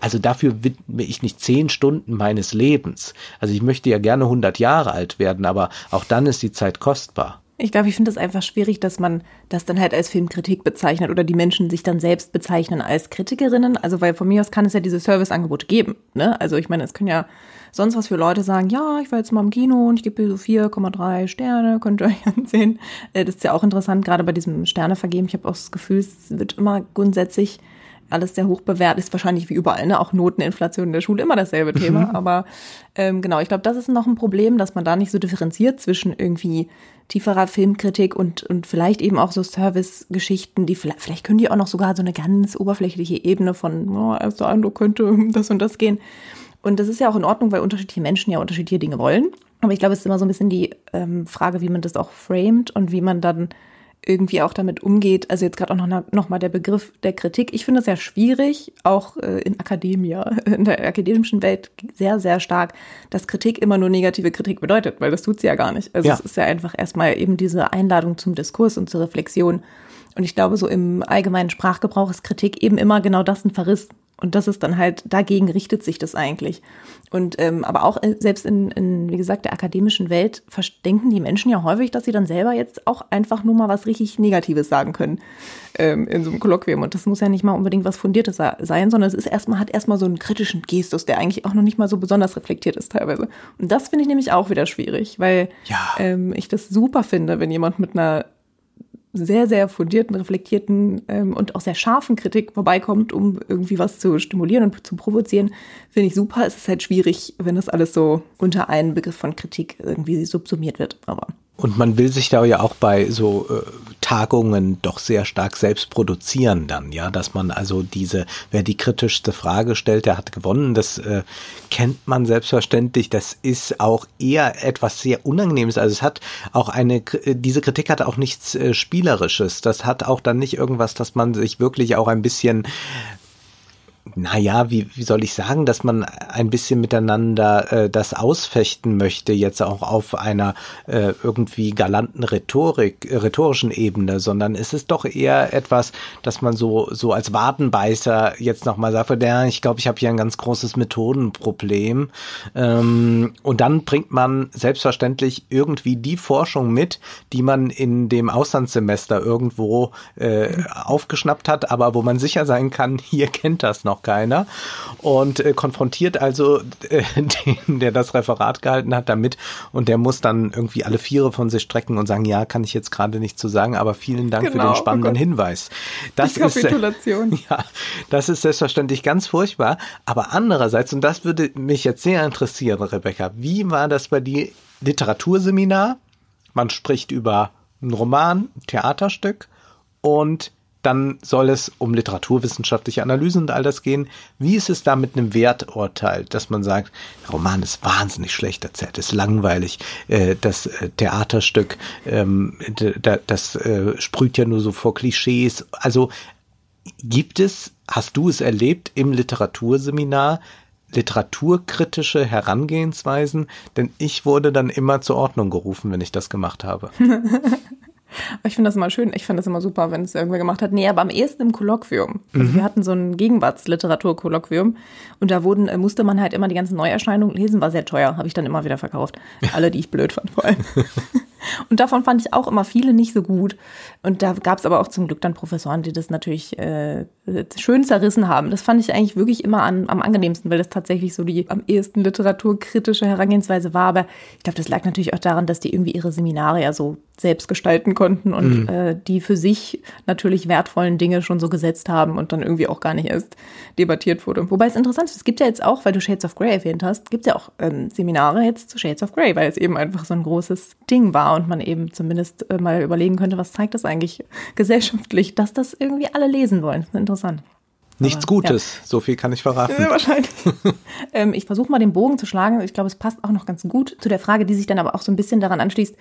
Also dafür widme ich nicht zehn Stunden meines Lebens. Also ich möchte ja gerne 100 Jahre alt werden, aber auch dann ist die Zeit kostbar. Ich glaube, ich finde es einfach schwierig, dass man das dann halt als Filmkritik bezeichnet oder die Menschen sich dann selbst bezeichnen als Kritikerinnen. Also, weil von mir aus kann es ja diese Serviceangebote geben. Ne? Also, ich meine, es können ja sonst was für Leute sagen, ja, ich war jetzt mal im Kino und ich gebe so 4,3 Sterne, könnt ihr euch [LAUGHS] ansehen. Äh, das ist ja auch interessant, gerade bei diesem Sternevergeben. Ich habe auch das Gefühl, es wird immer grundsätzlich alles sehr hoch bewertet, ist wahrscheinlich wie überall, ne? auch Noteninflation in der Schule immer dasselbe Thema. Mhm. Aber ähm, genau, ich glaube, das ist noch ein Problem, dass man da nicht so differenziert zwischen irgendwie tieferer Filmkritik und, und vielleicht eben auch so Service-Geschichten, die vielleicht, vielleicht können die auch noch sogar so eine ganz oberflächliche Ebene von, oh, erster Eindruck könnte [LAUGHS] das und das gehen. Und das ist ja auch in Ordnung, weil unterschiedliche Menschen ja unterschiedliche Dinge wollen. Aber ich glaube, es ist immer so ein bisschen die ähm, Frage, wie man das auch framet und wie man dann irgendwie auch damit umgeht. Also jetzt gerade auch noch, noch mal der Begriff der Kritik. Ich finde es sehr schwierig, auch äh, in Akademia, [LAUGHS] in der akademischen Welt sehr, sehr stark, dass Kritik immer nur negative Kritik bedeutet, weil das tut sie ja gar nicht. Also ja. es ist ja einfach erstmal eben diese Einladung zum Diskurs und zur Reflexion. Und ich glaube, so im allgemeinen Sprachgebrauch ist Kritik eben immer genau das ein Verriss. Und das ist dann halt, dagegen richtet sich das eigentlich. Und ähm, aber auch äh, selbst in, in, wie gesagt, der akademischen Welt denken die Menschen ja häufig, dass sie dann selber jetzt auch einfach nur mal was richtig Negatives sagen können ähm, in so einem Kolloquium. Und das muss ja nicht mal unbedingt was Fundiertes sein, sondern es ist erstmal, hat erstmal so einen kritischen Gestus, der eigentlich auch noch nicht mal so besonders reflektiert ist teilweise. Und das finde ich nämlich auch wieder schwierig, weil ja. ähm, ich das super finde, wenn jemand mit einer sehr, sehr fundierten, reflektierten ähm, und auch sehr scharfen Kritik vorbeikommt, um irgendwie was zu stimulieren und zu provozieren, finde ich super. Es ist halt schwierig, wenn das alles so unter einen Begriff von Kritik irgendwie subsumiert wird. Aber und man will sich da ja auch bei so äh, Tagungen doch sehr stark selbst produzieren dann, ja, dass man also diese, wer die kritischste Frage stellt, der hat gewonnen. Das äh, kennt man selbstverständlich. Das ist auch eher etwas sehr Unangenehmes. Also es hat auch eine, diese Kritik hat auch nichts äh, Spielerisches. Das hat auch dann nicht irgendwas, dass man sich wirklich auch ein bisschen naja, wie, wie soll ich sagen, dass man ein bisschen miteinander äh, das ausfechten möchte, jetzt auch auf einer äh, irgendwie galanten Rhetorik, äh, rhetorischen Ebene, sondern es ist doch eher etwas, dass man so, so als Wadenbeißer jetzt nochmal sagt, ja, ich glaube, ich habe hier ein ganz großes Methodenproblem. Ähm, und dann bringt man selbstverständlich irgendwie die Forschung mit, die man in dem Auslandssemester irgendwo äh, aufgeschnappt hat, aber wo man sicher sein kann, [LAUGHS] hier kennt das noch noch keiner und äh, konfrontiert also äh, [LAUGHS] den, der das Referat gehalten hat, damit und der muss dann irgendwie alle Viere von sich strecken und sagen, ja, kann ich jetzt gerade nicht zu sagen, aber vielen Dank genau, für den genau, spannenden oh Hinweis. Das Die Kapitulation. Ist, [LAUGHS] ja, das ist selbstverständlich ganz furchtbar, aber andererseits, und das würde mich jetzt sehr interessieren, Rebecca, wie war das bei dir Literaturseminar? Man spricht über einen Roman, ein Theaterstück und dann soll es um literaturwissenschaftliche Analysen und all das gehen. Wie ist es da mit einem Werturteil, dass man sagt, der Roman ist wahnsinnig schlecht erzählt, ist langweilig, äh, das äh, Theaterstück, ähm, das äh, sprüht ja nur so vor Klischees. Also gibt es, hast du es erlebt im Literaturseminar, literaturkritische Herangehensweisen? Denn ich wurde dann immer zur Ordnung gerufen, wenn ich das gemacht habe. [LAUGHS] [LAUGHS] Ich finde das immer schön. Ich fand das immer super, wenn es irgendwer gemacht hat. Nee, aber am ehesten im Kolloquium. Also mhm. wir hatten so ein Gegenwartsliteraturkolloquium und da wurden, äh, musste man halt immer die ganzen Neuerscheinungen lesen. War sehr teuer, habe ich dann immer wieder verkauft. [LAUGHS] Alle, die ich blöd fand, vor allem. [LAUGHS] Und davon fand ich auch immer viele nicht so gut. Und da gab es aber auch zum Glück dann Professoren, die das natürlich äh, schön zerrissen haben. Das fand ich eigentlich wirklich immer an, am angenehmsten, weil das tatsächlich so die am ehesten literaturkritische Herangehensweise war. Aber ich glaube, das lag natürlich auch daran, dass die irgendwie ihre Seminare ja so selbst gestalten konnten und mhm. äh, die für sich natürlich wertvollen Dinge schon so gesetzt haben und dann irgendwie auch gar nicht erst debattiert wurde. Wobei es interessant ist, es gibt ja jetzt auch, weil du Shades of Grey erwähnt hast, gibt es ja auch ähm, Seminare jetzt zu Shades of Grey, weil es eben einfach so ein großes Ding war und man eben zumindest äh, mal überlegen könnte, was zeigt das eigentlich [LAUGHS] gesellschaftlich, dass das irgendwie alle lesen wollen. Das ist interessant. Nichts Aber, Gutes, ja. so viel kann ich verraten. Ja, wahrscheinlich. [LAUGHS] ähm, ich versuche mal den Bogen zu schlagen. Ich glaube, es passt auch noch ganz gut zu der Frage, die sich dann aber auch so ein bisschen daran anschließt.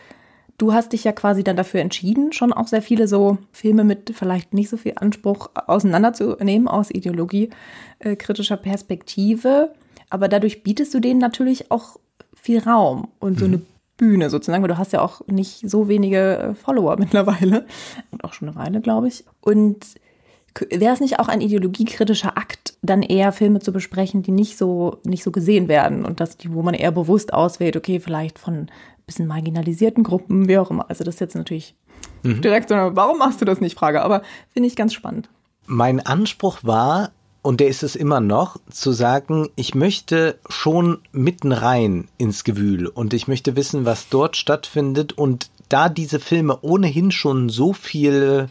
Du hast dich ja quasi dann dafür entschieden, schon auch sehr viele so Filme mit vielleicht nicht so viel Anspruch auseinanderzunehmen aus ideologiekritischer äh, Perspektive. Aber dadurch bietest du denen natürlich auch viel Raum und so mhm. eine Bühne sozusagen, weil du hast ja auch nicht so wenige äh, Follower [LAUGHS] mittlerweile und auch schon eine Weile, glaube ich. Und wäre es nicht auch ein ideologiekritischer Akt, dann eher Filme zu besprechen, die nicht so nicht so gesehen werden und das, wo man eher bewusst auswählt, okay, vielleicht von ein bisschen marginalisierten Gruppen, wie auch immer. Also das ist jetzt natürlich mhm. direkt so eine, warum machst du das nicht? Frage, aber finde ich ganz spannend. Mein Anspruch war, und der ist es immer noch, zu sagen, ich möchte schon mitten rein ins Gewühl und ich möchte wissen, was dort stattfindet und da diese Filme ohnehin schon so viel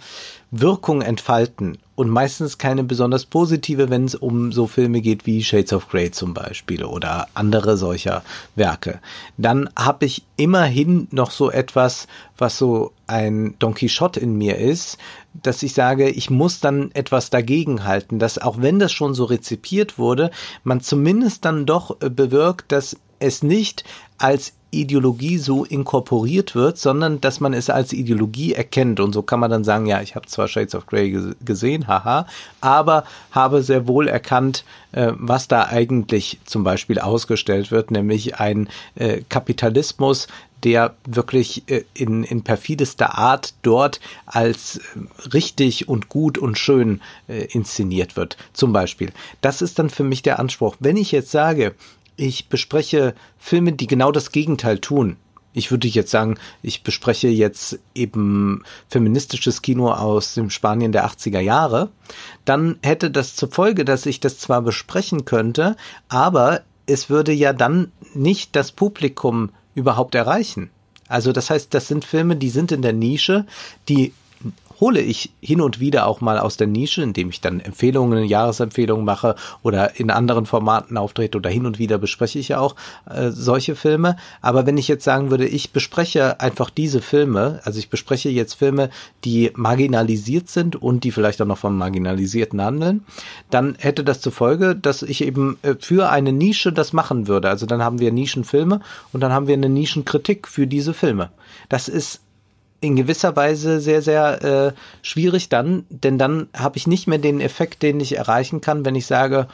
Wirkung entfalten und meistens keine besonders positive, wenn es um so Filme geht wie Shades of Grey zum Beispiel oder andere solcher Werke. Dann habe ich immerhin noch so etwas, was so ein Don Quixote in mir ist, dass ich sage, ich muss dann etwas dagegen halten, dass auch wenn das schon so rezipiert wurde, man zumindest dann doch bewirkt, dass es nicht als Ideologie so inkorporiert wird, sondern dass man es als Ideologie erkennt. Und so kann man dann sagen, ja, ich habe zwar Shades of Grey gesehen, haha, aber habe sehr wohl erkannt, äh, was da eigentlich zum Beispiel ausgestellt wird, nämlich ein äh, Kapitalismus, der wirklich äh, in, in perfidester Art dort als äh, richtig und gut und schön äh, inszeniert wird. Zum Beispiel. Das ist dann für mich der Anspruch. Wenn ich jetzt sage, ich bespreche Filme, die genau das Gegenteil tun. Ich würde jetzt sagen, ich bespreche jetzt eben feministisches Kino aus dem Spanien der 80er Jahre. Dann hätte das zur Folge, dass ich das zwar besprechen könnte, aber es würde ja dann nicht das Publikum überhaupt erreichen. Also das heißt, das sind Filme, die sind in der Nische, die hole ich hin und wieder auch mal aus der Nische, indem ich dann Empfehlungen, Jahresempfehlungen mache oder in anderen Formaten auftrete oder hin und wieder bespreche ich ja auch äh, solche Filme. Aber wenn ich jetzt sagen würde, ich bespreche einfach diese Filme, also ich bespreche jetzt Filme, die marginalisiert sind und die vielleicht auch noch von Marginalisierten handeln, dann hätte das zur Folge, dass ich eben äh, für eine Nische das machen würde. Also dann haben wir Nischenfilme und dann haben wir eine Nischenkritik für diese Filme. Das ist in gewisser Weise sehr, sehr äh, schwierig dann, denn dann habe ich nicht mehr den Effekt, den ich erreichen kann, wenn ich sage,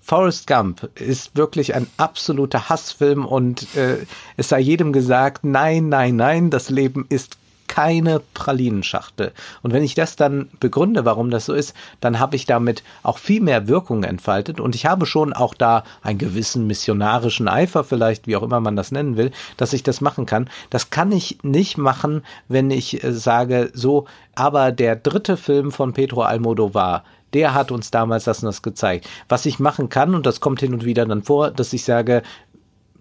Forrest Gump ist wirklich ein absoluter Hassfilm und äh, es sei jedem gesagt, nein, nein, nein, das Leben ist keine Pralinenschachtel. Und wenn ich das dann begründe, warum das so ist, dann habe ich damit auch viel mehr Wirkung entfaltet und ich habe schon auch da einen gewissen missionarischen Eifer vielleicht, wie auch immer man das nennen will, dass ich das machen kann. Das kann ich nicht machen, wenn ich äh, sage, so, aber der dritte Film von Pedro Almodovar, der hat uns damals das und das gezeigt. Was ich machen kann, und das kommt hin und wieder dann vor, dass ich sage,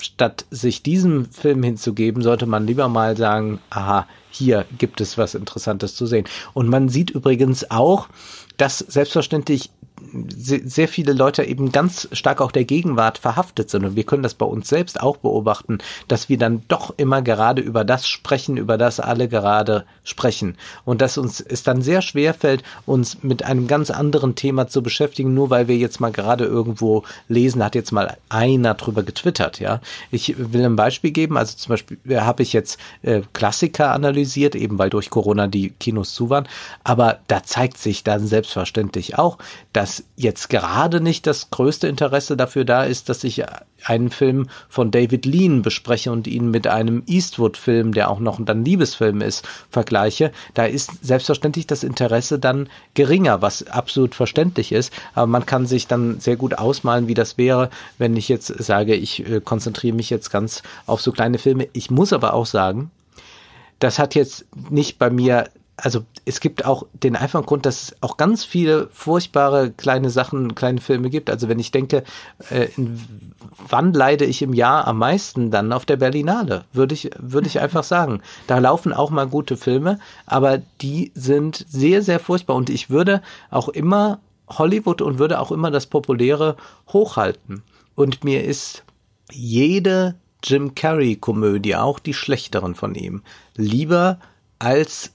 statt sich diesem Film hinzugeben, sollte man lieber mal sagen, aha, hier gibt es was Interessantes zu sehen. Und man sieht übrigens auch, dass selbstverständlich sehr viele Leute eben ganz stark auch der Gegenwart verhaftet sind. Und wir können das bei uns selbst auch beobachten, dass wir dann doch immer gerade über das sprechen, über das alle gerade sprechen. Und dass uns es dann sehr schwer fällt, uns mit einem ganz anderen Thema zu beschäftigen, nur weil wir jetzt mal gerade irgendwo lesen, hat jetzt mal einer drüber getwittert, ja. Ich will ein Beispiel geben. Also zum Beispiel äh, habe ich jetzt äh, Klassiker analysiert, eben weil durch Corona die Kinos zu waren. Aber da zeigt sich dann selbstverständlich auch, dass jetzt gerade nicht das größte Interesse dafür da ist, dass ich einen Film von David Lean bespreche und ihn mit einem Eastwood-Film, der auch noch ein Liebesfilm ist, vergleiche. Da ist selbstverständlich das Interesse dann geringer, was absolut verständlich ist. Aber man kann sich dann sehr gut ausmalen, wie das wäre, wenn ich jetzt sage, ich äh, konzentriere mich jetzt ganz auf so kleine Filme. Ich muss aber auch sagen, das hat jetzt nicht bei mir also es gibt auch den einfachen Grund, dass es auch ganz viele furchtbare kleine Sachen, kleine Filme gibt. Also wenn ich denke, äh, in, wann leide ich im Jahr am meisten dann auf der Berlinale, würde ich, würde ich einfach sagen. Da laufen auch mal gute Filme, aber die sind sehr, sehr furchtbar. Und ich würde auch immer Hollywood und würde auch immer das Populäre hochhalten. Und mir ist jede Jim Carrey Komödie, auch die schlechteren von ihm, lieber als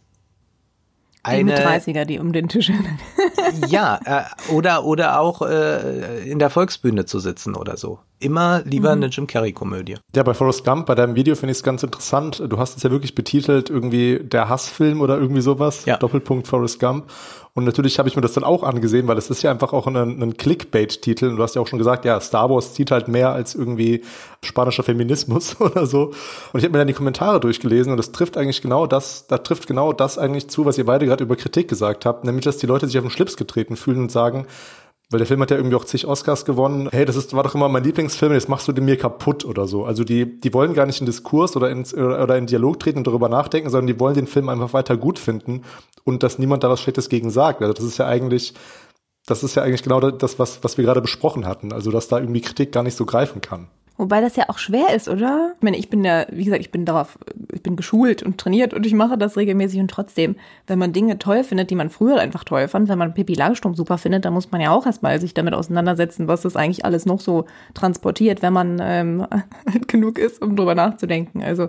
eine die 30er, die um den Tisch [LAUGHS] Ja, äh, oder oder auch äh, in der Volksbühne zu sitzen oder so. Immer lieber mhm. eine Jim Carrey Komödie. Ja, bei Forrest Gump, bei deinem Video finde ich es ganz interessant. Du hast es ja wirklich betitelt irgendwie der Hassfilm oder irgendwie sowas. Ja. Doppelpunkt Forrest Gump. Und natürlich habe ich mir das dann auch angesehen, weil es ist ja einfach auch ein, ein Clickbait-Titel. Und du hast ja auch schon gesagt, ja, Star Wars zieht halt mehr als irgendwie spanischer Feminismus [LAUGHS] oder so. Und ich habe mir dann die Kommentare durchgelesen und das trifft eigentlich genau das, da trifft genau das eigentlich zu, was ihr beide gerade über Kritik gesagt habt, nämlich dass die Leute sich auf den Schlips getreten fühlen und sagen, weil der Film hat ja irgendwie auch zig Oscars gewonnen. Hey, das ist, war doch immer mein Lieblingsfilm, jetzt machst du den mir kaputt oder so. Also die, die wollen gar nicht in Diskurs oder, ins, oder in Dialog treten und darüber nachdenken, sondern die wollen den Film einfach weiter gut finden und dass niemand da was Schlechtes gegen sagt. Also das ist ja eigentlich, das ist ja eigentlich genau das, was, was wir gerade besprochen hatten. Also dass da irgendwie Kritik gar nicht so greifen kann. Wobei das ja auch schwer ist, oder? Ich meine, ich bin ja, wie gesagt, ich bin darauf, ich bin geschult und trainiert und ich mache das regelmäßig und trotzdem, wenn man Dinge toll findet, die man früher einfach toll fand, wenn man Pippi Langstrumpf super findet, dann muss man ja auch erstmal sich damit auseinandersetzen, was das eigentlich alles noch so transportiert, wenn man ähm, [LAUGHS] genug ist, um drüber nachzudenken. Also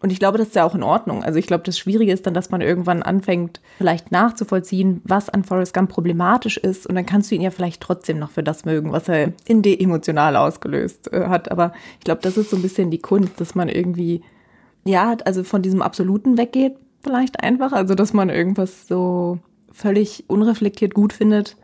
und ich glaube, das ist ja auch in Ordnung. Also ich glaube, das Schwierige ist dann, dass man irgendwann anfängt, vielleicht nachzuvollziehen, was an Forrest Gump problematisch ist. Und dann kannst du ihn ja vielleicht trotzdem noch für das mögen, was er in dir emotional ausgelöst äh, hat. Aber ich glaube, das ist so ein bisschen die Kunst, dass man irgendwie, ja, also von diesem Absoluten weggeht, vielleicht einfach. Also dass man irgendwas so völlig unreflektiert gut findet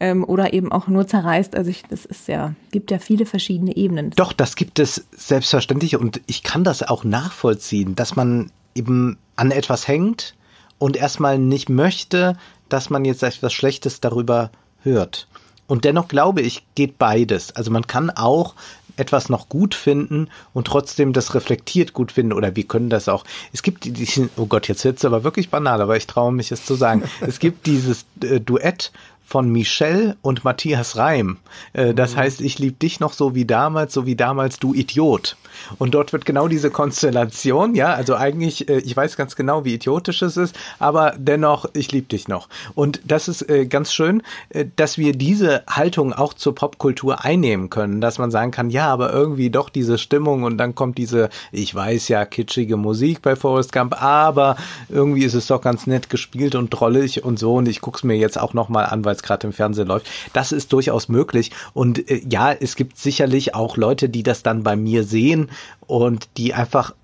ähm, oder eben auch nur zerreißt. Also ich, das ist ja, gibt ja viele verschiedene Ebenen. Doch, das gibt es selbstverständlich und ich kann das auch nachvollziehen, dass man eben an etwas hängt und erstmal nicht möchte, dass man jetzt etwas Schlechtes darüber hört. Und dennoch glaube ich, geht beides. Also man kann auch etwas noch gut finden und trotzdem das reflektiert gut finden oder wir können das auch. Es gibt diesen, oh Gott, jetzt wird's aber wirklich banal, aber ich traue mich es zu sagen. [LAUGHS] es gibt dieses äh, Duett von Michelle und Matthias Reim. Äh, das mhm. heißt, ich liebe dich noch so wie damals, so wie damals du Idiot. Und dort wird genau diese Konstellation, ja, also eigentlich, äh, ich weiß ganz genau, wie idiotisch es ist, aber dennoch, ich liebe dich noch. Und das ist äh, ganz schön, dass wir diese Haltung auch zur Popkultur einnehmen können, dass man sagen kann, ja, aber irgendwie doch diese Stimmung und dann kommt diese, ich weiß ja, kitschige Musik bei Forrest Gump, aber irgendwie ist es doch ganz nett gespielt und drollig und so und ich guck's mir jetzt auch nochmal an, weil es gerade im Fernsehen läuft. Das ist durchaus möglich. Und äh, ja, es gibt sicherlich auch Leute, die das dann bei mir sehen und die einfach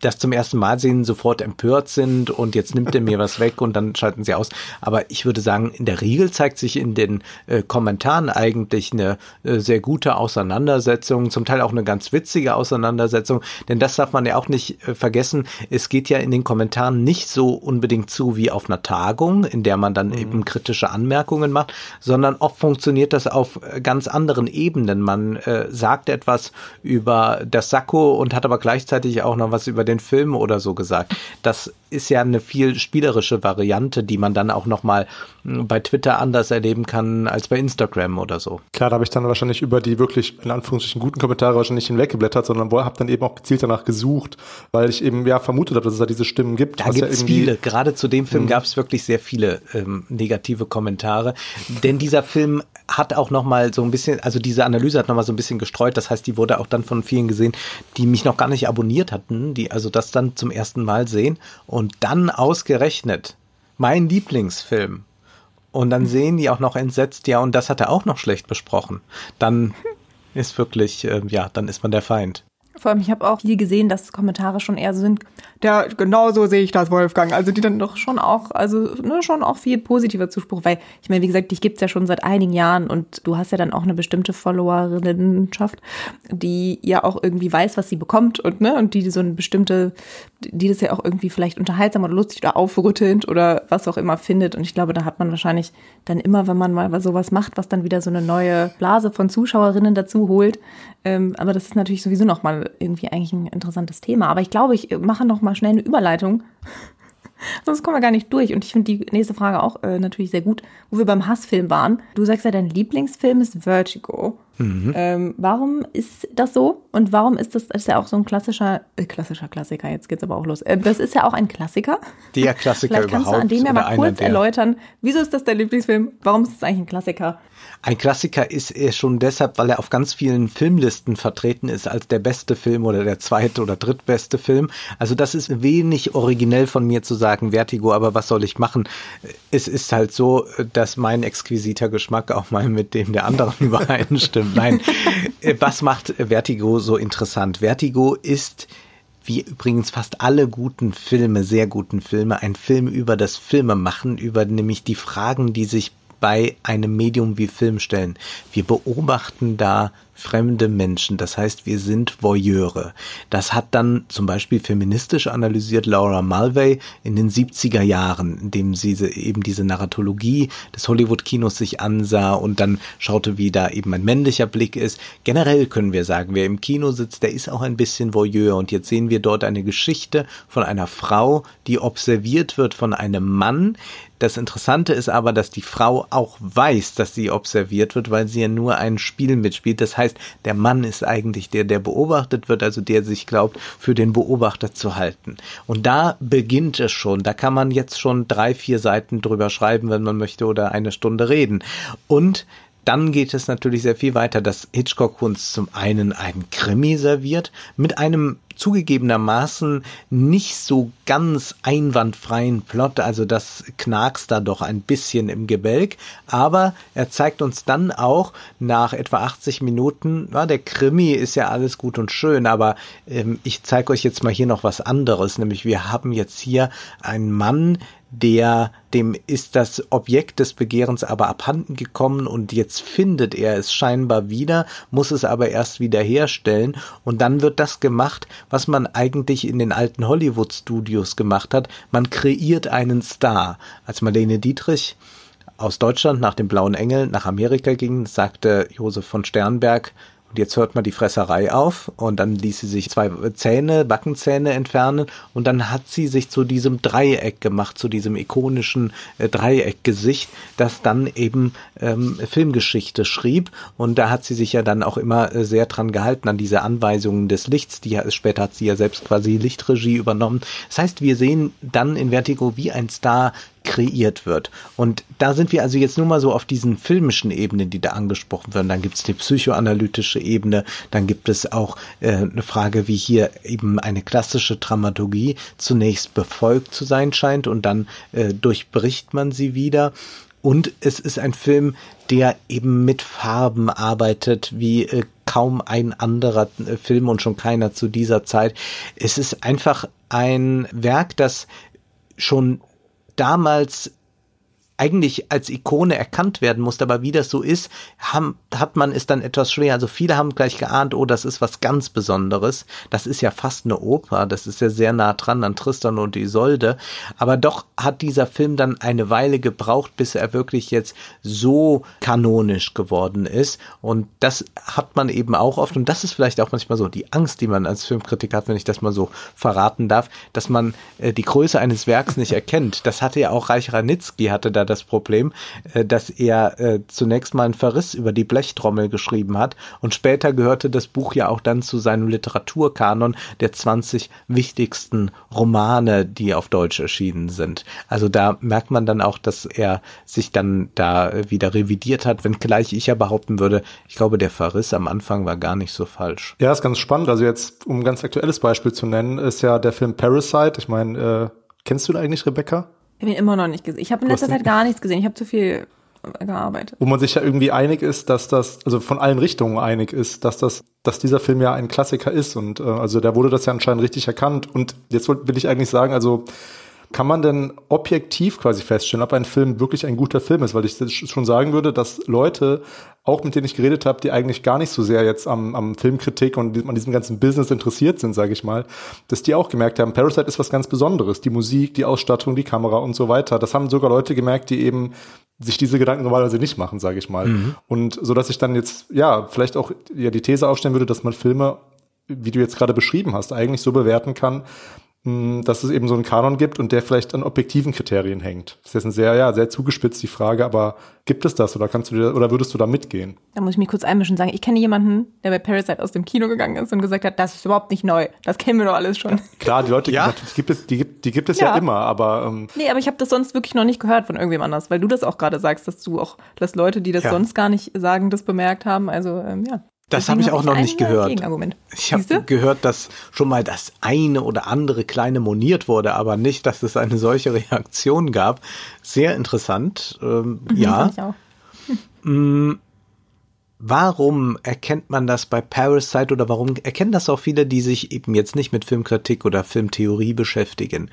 das zum ersten Mal sehen, sofort empört sind und jetzt nimmt er mir was weg und dann schalten sie aus. Aber ich würde sagen, in der Regel zeigt sich in den äh, Kommentaren eigentlich eine äh, sehr gute Auseinandersetzung, zum Teil auch eine ganz witzige Auseinandersetzung, denn das darf man ja auch nicht äh, vergessen. Es geht ja in den Kommentaren nicht so unbedingt zu wie auf einer Tagung, in der man dann mhm. eben kritische Anmerkungen macht, sondern oft funktioniert das auf äh, ganz anderen Ebenen. Man äh, sagt etwas über das Sakko und und hat aber gleichzeitig auch noch was über den Film oder so gesagt. Das ist ja eine viel spielerische Variante, die man dann auch noch mal hm, bei Twitter anders erleben kann als bei Instagram oder so. Klar, da habe ich dann wahrscheinlich über die wirklich in Anführungsstrichen guten Kommentare wahrscheinlich hinweggeblättert, sondern habe dann eben auch gezielt danach gesucht, weil ich eben ja vermutet habe, dass es da diese Stimmen gibt. Da gibt es ja viele. Gerade zu dem Film mhm. gab es wirklich sehr viele ähm, negative Kommentare, denn dieser Film hat auch noch mal so ein bisschen, also diese Analyse hat noch mal so ein bisschen gestreut. Das heißt, die wurde auch dann von vielen gesehen, die mich noch gar nicht abonniert hatten, die also das dann zum ersten Mal sehen und dann ausgerechnet mein Lieblingsfilm. Und dann sehen die auch noch entsetzt, ja, und das hat er auch noch schlecht besprochen. Dann [LAUGHS] ist wirklich, äh, ja, dann ist man der Feind. Vor allem, ich habe auch viel gesehen, dass Kommentare schon eher so sind, der, genau so sehe ich das, Wolfgang. Also die dann doch schon auch, also ne, schon auch viel positiver Zuspruch, weil ich meine, wie gesagt, dich gibt's ja schon seit einigen Jahren und du hast ja dann auch eine bestimmte Followerinnenschaft, die ja auch irgendwie weiß, was sie bekommt und ne, und die so eine bestimmte, die das ja auch irgendwie vielleicht unterhaltsam oder lustig oder aufrüttelnd oder was auch immer findet. Und ich glaube, da hat man wahrscheinlich dann immer, wenn man mal sowas macht, was dann wieder so eine neue Blase von Zuschauerinnen dazu holt. Ähm, aber das ist natürlich sowieso nochmal irgendwie eigentlich ein interessantes Thema. Aber ich glaube, ich mache noch mal schnell eine Überleitung. [LAUGHS] Sonst kommen wir gar nicht durch. Und ich finde die nächste Frage auch äh, natürlich sehr gut, wo wir beim Hassfilm waren. Du sagst ja, dein Lieblingsfilm ist Vertigo. Mhm. Ähm, warum ist das so? Und warum ist das, das ist ja auch so ein klassischer, äh, klassischer Klassiker, jetzt geht's aber auch los. Äh, das ist ja auch ein Klassiker. Der Klassiker Vielleicht kannst überhaupt. du an dem ja mal kurz erläutern, wieso ist das dein Lieblingsfilm? Warum ist es eigentlich ein Klassiker? Ein Klassiker ist er schon deshalb, weil er auf ganz vielen Filmlisten vertreten ist als der beste Film oder der zweite oder drittbeste Film. Also das ist wenig originell von mir zu sagen, Vertigo, aber was soll ich machen? Es ist halt so, dass mein exquisiter Geschmack auch mal mit dem der anderen [LAUGHS] übereinstimmt. Nein, was macht Vertigo so interessant? Vertigo ist wie übrigens fast alle guten Filme, sehr guten Filme, ein Film über das Filmemachen, über nämlich die Fragen, die sich bei einem Medium wie Film stellen. Wir beobachten da fremde Menschen. Das heißt, wir sind Voyeure. Das hat dann zum Beispiel feministisch analysiert Laura Mulvey in den 70er Jahren, indem sie eben diese Narratologie des Hollywood-Kinos sich ansah und dann schaute, wie da eben ein männlicher Blick ist. Generell können wir sagen, wer im Kino sitzt, der ist auch ein bisschen Voyeur. Und jetzt sehen wir dort eine Geschichte von einer Frau, die observiert wird von einem Mann, das Interessante ist aber, dass die Frau auch weiß, dass sie observiert wird, weil sie ja nur ein Spiel mitspielt. Das heißt, der Mann ist eigentlich der, der beobachtet wird, also der sich glaubt, für den Beobachter zu halten. Und da beginnt es schon. Da kann man jetzt schon drei, vier Seiten drüber schreiben, wenn man möchte, oder eine Stunde reden. Und dann geht es natürlich sehr viel weiter, dass Hitchcock uns zum einen einen Krimi serviert mit einem zugegebenermaßen nicht so ganz einwandfreien Plot, also das knackst da doch ein bisschen im Gebälk, aber er zeigt uns dann auch nach etwa 80 Minuten, ja, der Krimi ist ja alles gut und schön, aber ähm, ich zeige euch jetzt mal hier noch was anderes, nämlich wir haben jetzt hier einen Mann, der, dem ist das Objekt des Begehrens aber abhanden gekommen und jetzt findet er es scheinbar wieder, muss es aber erst wieder herstellen und dann wird das gemacht, was man eigentlich in den alten Hollywood-Studios gemacht hat. Man kreiert einen Star. Als Marlene Dietrich aus Deutschland nach dem Blauen Engel nach Amerika ging, sagte Josef von Sternberg, und jetzt hört man die Fresserei auf und dann ließ sie sich zwei Zähne, Backenzähne entfernen und dann hat sie sich zu diesem Dreieck gemacht, zu diesem ikonischen äh, Dreieckgesicht, das dann eben ähm, Filmgeschichte schrieb und da hat sie sich ja dann auch immer äh, sehr dran gehalten an diese Anweisungen des Lichts, die später hat sie ja selbst quasi Lichtregie übernommen. Das heißt, wir sehen dann in Vertigo, wie ein Star kreiert wird. Und da sind wir also jetzt nur mal so auf diesen filmischen Ebenen, die da angesprochen werden. Dann gibt es die psychoanalytische Ebene, dann gibt es auch äh, eine Frage, wie hier eben eine klassische Dramaturgie zunächst befolgt zu sein scheint und dann äh, durchbricht man sie wieder. Und es ist ein Film, der eben mit Farben arbeitet, wie äh, kaum ein anderer äh, Film und schon keiner zu dieser Zeit. Es ist einfach ein Werk, das schon damals eigentlich als Ikone erkannt werden musste, aber wie das so ist, haben, hat man es dann etwas schwer. Also viele haben gleich geahnt, oh, das ist was ganz Besonderes. Das ist ja fast eine Oper, das ist ja sehr nah dran an Tristan und Isolde. Aber doch hat dieser Film dann eine Weile gebraucht, bis er wirklich jetzt so kanonisch geworden ist. Und das hat man eben auch oft, und das ist vielleicht auch manchmal so die Angst, die man als Filmkritiker hat, wenn ich das mal so verraten darf, dass man äh, die Größe eines Werks nicht erkennt. Das hatte ja auch Reich Ranitzky, hatte da das Problem, äh, dass er äh, zunächst mal einen Verriss über die Blechtrommel geschrieben hat und später gehörte das Buch ja auch dann zu seinem Literaturkanon der 20 wichtigsten Romane, die auf Deutsch erschienen sind. Also da merkt man dann auch, dass er sich dann da wieder revidiert hat, wenngleich ich ja behaupten würde, ich glaube, der Verriss am Anfang war gar nicht so falsch. Ja, ist ganz spannend. Also jetzt, um ein ganz aktuelles Beispiel zu nennen, ist ja der Film Parasite. Ich meine, äh, kennst du den eigentlich, Rebecca? Ich habe ihn immer noch nicht gesehen. Ich habe in letzter Zeit gar nichts gesehen. Ich habe zu viel gearbeitet. Wo man sich ja irgendwie einig ist, dass das, also von allen Richtungen einig ist, dass das, dass dieser Film ja ein Klassiker ist. Und äh, also da wurde das ja anscheinend richtig erkannt. Und jetzt will ich eigentlich sagen, also kann man denn objektiv quasi feststellen, ob ein Film wirklich ein guter Film ist? Weil ich schon sagen würde, dass Leute, auch mit denen ich geredet habe, die eigentlich gar nicht so sehr jetzt am, am Filmkritik und an diesem ganzen Business interessiert sind, sage ich mal, dass die auch gemerkt haben, Parasite ist was ganz Besonderes. Die Musik, die Ausstattung, die Kamera und so weiter. Das haben sogar Leute gemerkt, die eben sich diese Gedanken normalerweise nicht machen, sage ich mal. Mhm. Und so dass ich dann jetzt ja vielleicht auch ja die These aufstellen würde, dass man Filme wie du jetzt gerade beschrieben hast, eigentlich so bewerten kann, dass es eben so einen Kanon gibt und der vielleicht an objektiven Kriterien hängt. Das ist jetzt eine sehr, ja, sehr zugespitzt die Frage, aber gibt es das oder kannst du dir, oder würdest du da mitgehen? Da muss ich mich kurz einmischen und sagen, ich kenne jemanden, der bei Parasite aus dem Kino gegangen ist und gesagt hat, das ist überhaupt nicht neu. Das kennen wir doch alles schon. Ja, klar, die Leute, ja? die gibt es, die gibt, die gibt es ja, ja immer, aber. Ähm, nee, aber ich habe das sonst wirklich noch nicht gehört von irgendwem anders, weil du das auch gerade sagst, dass du auch, dass Leute, die das ja. sonst gar nicht sagen, das bemerkt haben. Also, ähm, ja. Das habe ich auch noch nicht gehört. Ich habe gehört, dass schon mal das eine oder andere kleine moniert wurde, aber nicht, dass es eine solche [LAUGHS] Reaktion gab. Sehr interessant. Ähm, [LAUGHS] mhm, ja. Hm. Warum erkennt man das bei Parasite oder warum erkennen das auch viele, die sich eben jetzt nicht mit Filmkritik oder Filmtheorie beschäftigen?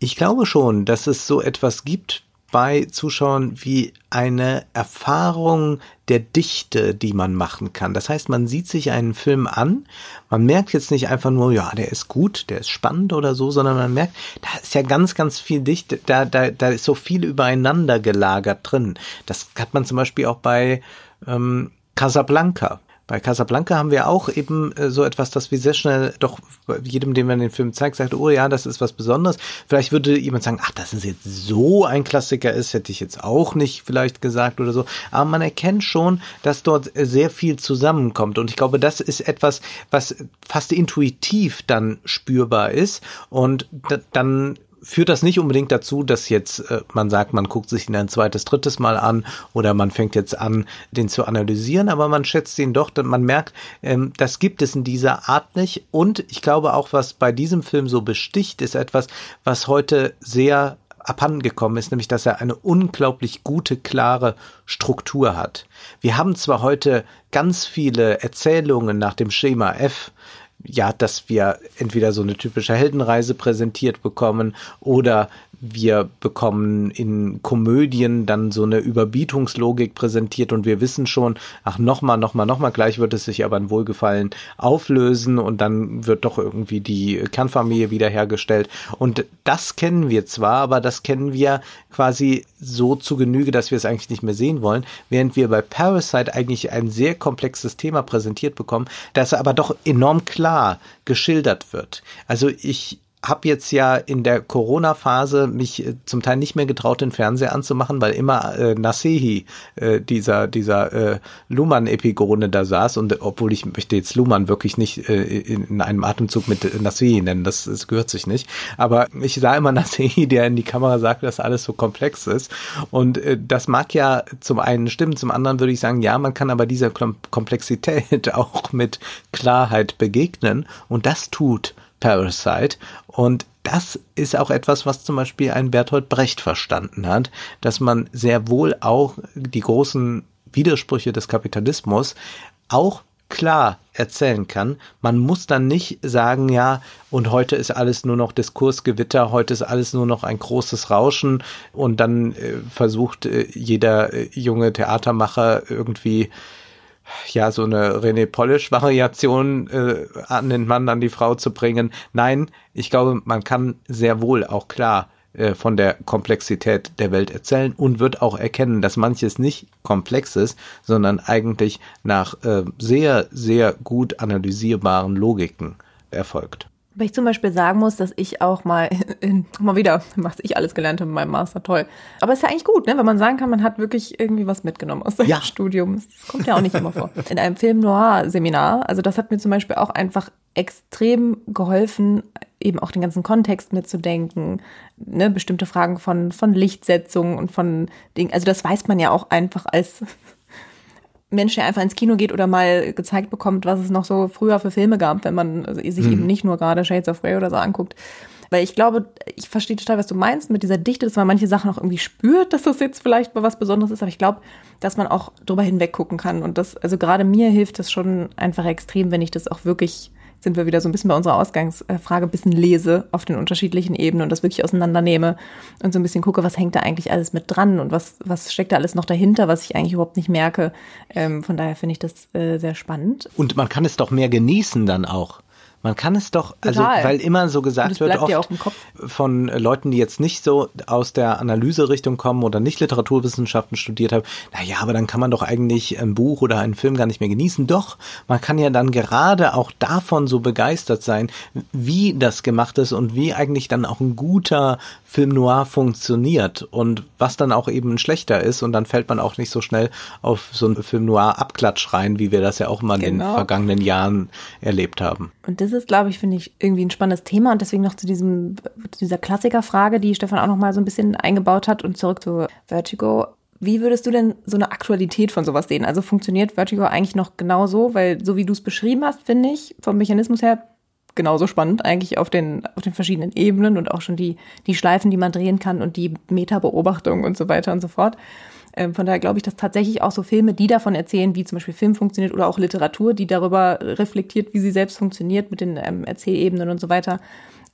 Ich glaube schon, dass es so etwas gibt bei Zuschauern wie eine Erfahrung der Dichte, die man machen kann. Das heißt, man sieht sich einen Film an, man merkt jetzt nicht einfach nur, ja, der ist gut, der ist spannend oder so, sondern man merkt, da ist ja ganz, ganz viel Dichte, da, da, da ist so viel übereinander gelagert drin. Das hat man zum Beispiel auch bei ähm, Casablanca. Bei Casablanca haben wir auch eben äh, so etwas, dass wir sehr schnell doch jedem, dem man den Film zeigt, sagt, oh ja, das ist was Besonderes. Vielleicht würde jemand sagen, ach, dass es jetzt so ein Klassiker ist, hätte ich jetzt auch nicht vielleicht gesagt oder so. Aber man erkennt schon, dass dort sehr viel zusammenkommt. Und ich glaube, das ist etwas, was fast intuitiv dann spürbar ist. Und dann führt das nicht unbedingt dazu, dass jetzt äh, man sagt, man guckt sich ihn ein zweites, drittes Mal an oder man fängt jetzt an, den zu analysieren, aber man schätzt ihn doch, man merkt, ähm, das gibt es in dieser Art nicht. Und ich glaube auch, was bei diesem Film so besticht, ist etwas, was heute sehr abhandengekommen ist, nämlich dass er eine unglaublich gute, klare Struktur hat. Wir haben zwar heute ganz viele Erzählungen nach dem Schema F, ja, dass wir entweder so eine typische Heldenreise präsentiert bekommen oder wir bekommen in Komödien dann so eine Überbietungslogik präsentiert und wir wissen schon, ach nochmal, nochmal, nochmal, gleich wird es sich aber in Wohlgefallen auflösen und dann wird doch irgendwie die Kernfamilie wiederhergestellt. Und das kennen wir zwar, aber das kennen wir quasi so zu Genüge, dass wir es eigentlich nicht mehr sehen wollen, während wir bei Parasite eigentlich ein sehr komplexes Thema präsentiert bekommen, das aber doch enorm klar geschildert wird. Also ich habe jetzt ja in der Corona-Phase mich äh, zum Teil nicht mehr getraut, den Fernseher anzumachen, weil immer äh, Nasehi, äh, dieser dieser äh, Luhmann-Epigone da saß und obwohl ich möchte jetzt Luhmann wirklich nicht äh, in einem Atemzug mit äh, Nasehi nennen, das, das gehört sich nicht, aber ich sah immer [LAUGHS] Nasehi, der in die Kamera sagt, dass alles so komplex ist. Und äh, das mag ja zum einen stimmen, zum anderen würde ich sagen, ja, man kann aber dieser Komplexität [LAUGHS] auch mit Klarheit begegnen. Und das tut Parasite. Und das ist auch etwas, was zum Beispiel ein Bertolt Brecht verstanden hat, dass man sehr wohl auch die großen Widersprüche des Kapitalismus auch klar erzählen kann. Man muss dann nicht sagen, ja, und heute ist alles nur noch Diskursgewitter, heute ist alles nur noch ein großes Rauschen und dann äh, versucht äh, jeder äh, junge Theatermacher irgendwie ja, so eine René Polish-Variation äh, an den Mann, an die Frau zu bringen. Nein, ich glaube, man kann sehr wohl auch klar äh, von der Komplexität der Welt erzählen und wird auch erkennen, dass manches nicht komplex ist, sondern eigentlich nach äh, sehr, sehr gut analysierbaren Logiken erfolgt. Weil ich zum Beispiel sagen muss, dass ich auch mal, [LAUGHS] in, mal wieder, was ich alles gelernt habe in meinem Master, toll. Aber es ist ja eigentlich gut, ne? wenn man sagen kann, man hat wirklich irgendwie was mitgenommen aus seinem ja. Studium. Das kommt ja auch nicht immer vor. [LAUGHS] In einem Film-Noir-Seminar, also das hat mir zum Beispiel auch einfach extrem geholfen, eben auch den ganzen Kontext mitzudenken, ne, bestimmte Fragen von, von Lichtsetzung und von Dingen. Also das weiß man ja auch einfach als Mensch, der einfach ins Kino geht oder mal gezeigt bekommt, was es noch so früher für Filme gab, wenn man sich mhm. eben nicht nur gerade Shades of Grey oder so anguckt. Weil ich glaube, ich verstehe total, was du meinst mit dieser Dichte, dass man manche Sachen auch irgendwie spürt, dass das jetzt vielleicht mal was Besonderes ist. Aber ich glaube, dass man auch drüber hinweg gucken kann. Und das, also gerade mir hilft das schon einfach extrem, wenn ich das auch wirklich sind wir wieder so ein bisschen bei unserer Ausgangsfrage, ein bisschen lese auf den unterschiedlichen Ebenen und das wirklich auseinandernehme und so ein bisschen gucke, was hängt da eigentlich alles mit dran und was, was steckt da alles noch dahinter, was ich eigentlich überhaupt nicht merke. Ähm, von daher finde ich das äh, sehr spannend. Und man kann es doch mehr genießen dann auch. Man kann es doch, also Total. weil immer so gesagt wird oft von Leuten, die jetzt nicht so aus der Analyserichtung kommen oder nicht Literaturwissenschaften studiert haben, na ja, aber dann kann man doch eigentlich ein Buch oder einen Film gar nicht mehr genießen. Doch, man kann ja dann gerade auch davon so begeistert sein, wie das gemacht ist und wie eigentlich dann auch ein guter Film noir funktioniert und was dann auch eben schlechter ist und dann fällt man auch nicht so schnell auf so einen Film noir Abklatsch rein, wie wir das ja auch mal genau. in den genau. vergangenen Jahren erlebt haben. Und das ist, glaube ich, finde ich irgendwie ein spannendes Thema und deswegen noch zu diesem, zu dieser Klassikerfrage, die Stefan auch noch mal so ein bisschen eingebaut hat und zurück zu Vertigo. Wie würdest du denn so eine Aktualität von sowas sehen? Also funktioniert Vertigo eigentlich noch genauso? Weil so wie du es beschrieben hast, finde ich, vom Mechanismus her genauso spannend eigentlich auf den, auf den verschiedenen Ebenen und auch schon die, die Schleifen, die man drehen kann und die Metabeobachtung und so weiter und so fort. Ähm, von daher glaube ich, dass tatsächlich auch so Filme, die davon erzählen, wie zum Beispiel Film funktioniert oder auch Literatur, die darüber reflektiert, wie sie selbst funktioniert mit den ähm, Erzählebenen und so weiter,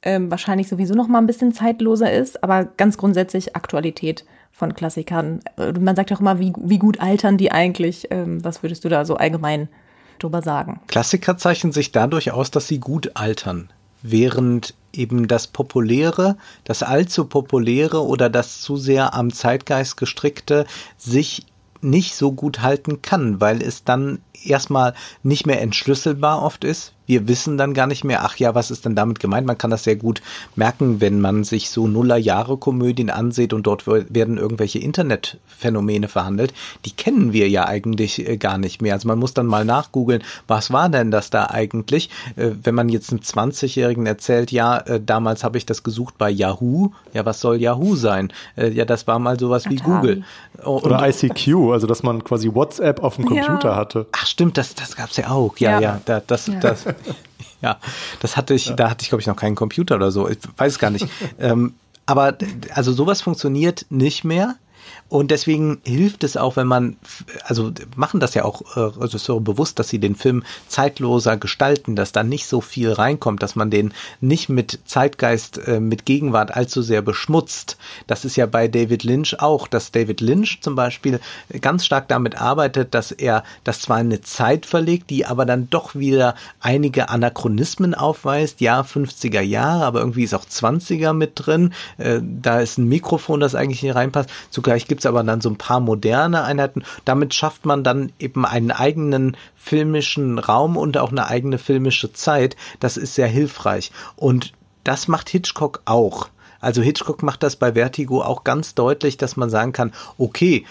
ähm, wahrscheinlich sowieso noch mal ein bisschen zeitloser ist, aber ganz grundsätzlich Aktualität von Klassikern. Äh, man sagt ja auch immer, wie, wie gut altern die eigentlich? Ähm, was würdest du da so allgemein drüber sagen? Klassiker zeichnen sich dadurch aus, dass sie gut altern während eben das Populäre, das allzu Populäre oder das zu sehr am Zeitgeist gestrickte sich nicht so gut halten kann, weil es dann erstmal nicht mehr entschlüsselbar oft ist, wir wissen dann gar nicht mehr, ach ja, was ist denn damit gemeint? Man kann das sehr gut merken, wenn man sich so Nullerjahre-Komödien ansieht und dort werden irgendwelche Internetphänomene verhandelt. Die kennen wir ja eigentlich äh, gar nicht mehr. Also man muss dann mal nachgoogeln, was war denn das da eigentlich? Äh, wenn man jetzt einem 20-Jährigen erzählt, ja, äh, damals habe ich das gesucht bei Yahoo. Ja, was soll Yahoo sein? Ja, das war mal sowas wie Google. Und Oder ICQ, also dass man quasi WhatsApp auf dem Computer ja. hatte. Ach stimmt, das, das gab's ja auch. Ja, ja, ja da, das, ja. das, [LAUGHS] ja, das hatte ich, ja. da hatte ich, glaube ich, noch keinen Computer oder so. Ich weiß gar nicht. [LAUGHS] ähm, aber also sowas funktioniert nicht mehr. Und deswegen hilft es auch, wenn man, also machen das ja auch äh, Regisseure bewusst, dass sie den Film zeitloser gestalten, dass da nicht so viel reinkommt, dass man den nicht mit Zeitgeist, äh, mit Gegenwart allzu sehr beschmutzt. Das ist ja bei David Lynch auch, dass David Lynch zum Beispiel ganz stark damit arbeitet, dass er das zwar in eine Zeit verlegt, die aber dann doch wieder einige Anachronismen aufweist. Ja, 50er Jahre, aber irgendwie ist auch 20er mit drin. Äh, da ist ein Mikrofon, das eigentlich nicht reinpasst. Zugleich gibt gibt's aber dann so ein paar moderne Einheiten. Damit schafft man dann eben einen eigenen filmischen Raum und auch eine eigene filmische Zeit. Das ist sehr hilfreich. Und das macht Hitchcock auch. Also Hitchcock macht das bei Vertigo auch ganz deutlich, dass man sagen kann, okay,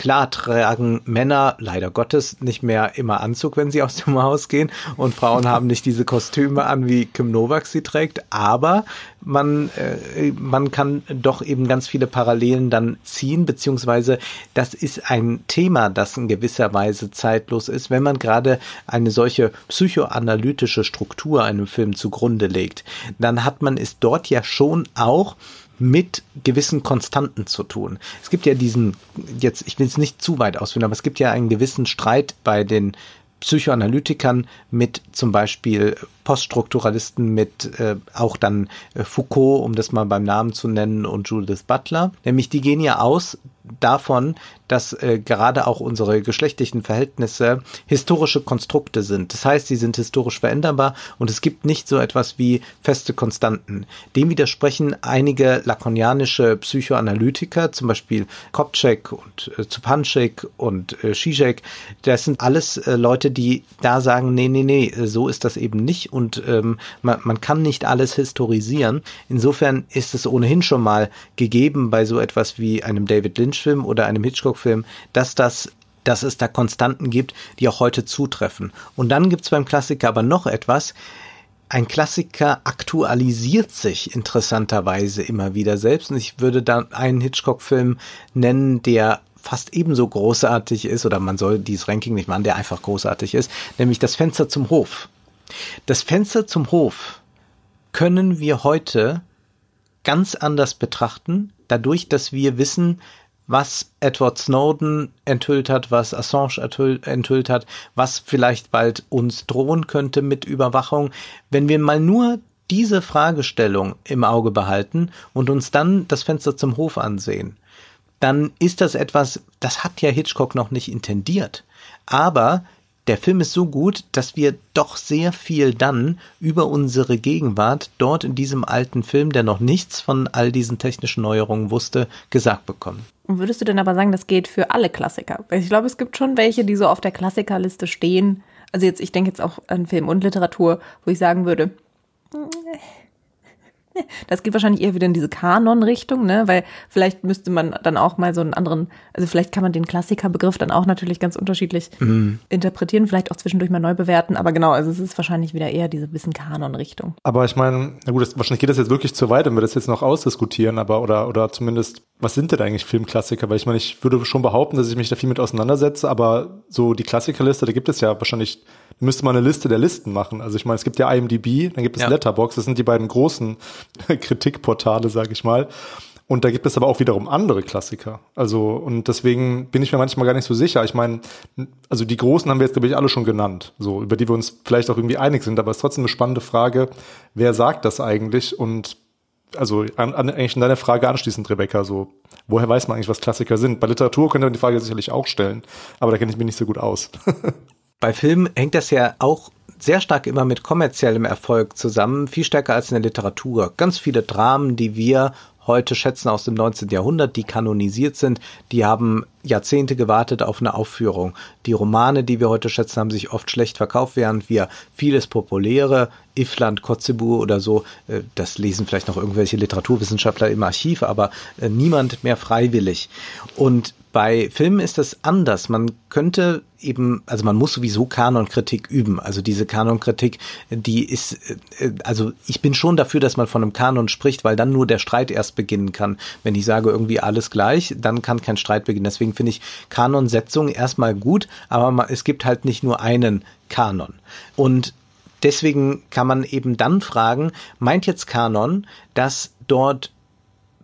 Klar tragen Männer leider Gottes nicht mehr immer Anzug, wenn sie aus dem Haus gehen. Und Frauen haben nicht diese Kostüme an, wie Kim Novak sie trägt, aber man, äh, man kann doch eben ganz viele Parallelen dann ziehen, beziehungsweise das ist ein Thema, das in gewisser Weise zeitlos ist, wenn man gerade eine solche psychoanalytische Struktur einem Film zugrunde legt, dann hat man es dort ja schon auch mit gewissen Konstanten zu tun. Es gibt ja diesen, jetzt, ich will es nicht zu weit ausführen, aber es gibt ja einen gewissen Streit bei den Psychoanalytikern, mit zum Beispiel Poststrukturalisten, mit äh, auch dann äh, Foucault, um das mal beim Namen zu nennen, und Judith Butler. Nämlich die gehen ja aus davon, dass äh, gerade auch unsere geschlechtlichen Verhältnisse historische Konstrukte sind. Das heißt, sie sind historisch veränderbar und es gibt nicht so etwas wie feste Konstanten. Dem widersprechen einige lakonianische Psychoanalytiker, zum Beispiel Kopczek und äh, Zupanschik und äh, Zizek. Das sind alles äh, Leute, die da sagen, nee, nee, nee, so ist das eben nicht und ähm, man, man kann nicht alles historisieren. Insofern ist es ohnehin schon mal gegeben bei so etwas wie einem David Lynch-Film oder einem Hitchcock-Film, dass das dass es da Konstanten gibt, die auch heute zutreffen. Und dann gibt's beim Klassiker aber noch etwas, ein Klassiker aktualisiert sich interessanterweise immer wieder selbst. Und ich würde da einen Hitchcock-Film nennen, der fast ebenso großartig ist, oder man soll dieses Ranking nicht machen, der einfach großartig ist, nämlich das Fenster zum Hof. Das Fenster zum Hof können wir heute ganz anders betrachten, dadurch, dass wir wissen, was Edward Snowden enthüllt hat, was Assange enthüllt hat, was vielleicht bald uns drohen könnte mit Überwachung. Wenn wir mal nur diese Fragestellung im Auge behalten und uns dann das Fenster zum Hof ansehen, dann ist das etwas, das hat ja Hitchcock noch nicht intendiert. Aber der Film ist so gut, dass wir doch sehr viel dann über unsere Gegenwart dort in diesem alten Film, der noch nichts von all diesen technischen Neuerungen wusste, gesagt bekommen. Und würdest du denn aber sagen, das geht für alle Klassiker? Ich glaube, es gibt schon welche, die so auf der Klassikerliste stehen. Also jetzt, ich denke jetzt auch an Film und Literatur, wo ich sagen würde, [LAUGHS] das geht wahrscheinlich eher wieder in diese Kanon-Richtung, ne? Weil vielleicht müsste man dann auch mal so einen anderen, also vielleicht kann man den Klassikerbegriff dann auch natürlich ganz unterschiedlich mhm. interpretieren, vielleicht auch zwischendurch mal neu bewerten. Aber genau, also es ist wahrscheinlich wieder eher diese bisschen Kanon-Richtung. Aber ich meine, na gut, das, wahrscheinlich geht das jetzt wirklich zu weit, wenn wir das jetzt noch ausdiskutieren, aber oder oder zumindest, was sind denn eigentlich Filmklassiker? Weil ich meine, ich würde schon behaupten, dass ich mich da viel mit auseinandersetze, aber so die Klassikerliste, da gibt es ja wahrscheinlich müsste man eine Liste der Listen machen. Also ich meine, es gibt ja IMDb, dann gibt es ja. Letterbox, das sind die beiden großen [LAUGHS] Kritikportale, sage ich mal. Und da gibt es aber auch wiederum andere Klassiker. Also, und deswegen bin ich mir manchmal gar nicht so sicher. Ich meine, also die großen haben wir jetzt, glaube ich, alle schon genannt, so, über die wir uns vielleicht auch irgendwie einig sind, aber es ist trotzdem eine spannende Frage, wer sagt das eigentlich? Und also an, an, eigentlich in deine Frage anschließend, Rebecca, so, woher weiß man eigentlich, was Klassiker sind? Bei Literatur könnte man die Frage sicherlich auch stellen, aber da kenne ich mich nicht so gut aus. [LAUGHS] Bei Filmen hängt das ja auch sehr stark immer mit kommerziellem Erfolg zusammen, viel stärker als in der Literatur. Ganz viele Dramen, die wir heute schätzen aus dem 19. Jahrhundert, die kanonisiert sind, die haben Jahrzehnte gewartet auf eine Aufführung. Die Romane, die wir heute schätzen, haben sich oft schlecht verkauft, während wir vieles populäre, Ifland, Kotzebue oder so, äh, das lesen vielleicht noch irgendwelche Literaturwissenschaftler im Archiv, aber äh, niemand mehr freiwillig. Und bei Filmen ist das anders. Man könnte eben, also man muss sowieso Kanonkritik üben. Also diese Kanonkritik, die ist, äh, also ich bin schon dafür, dass man von einem Kanon spricht, weil dann nur der Streit erst beginnen kann. Wenn ich sage irgendwie alles gleich, dann kann kein Streit beginnen. Deswegen finde ich Kanonsetzung erstmal gut, aber es gibt halt nicht nur einen Kanon. Und deswegen kann man eben dann fragen, meint jetzt Kanon, dass dort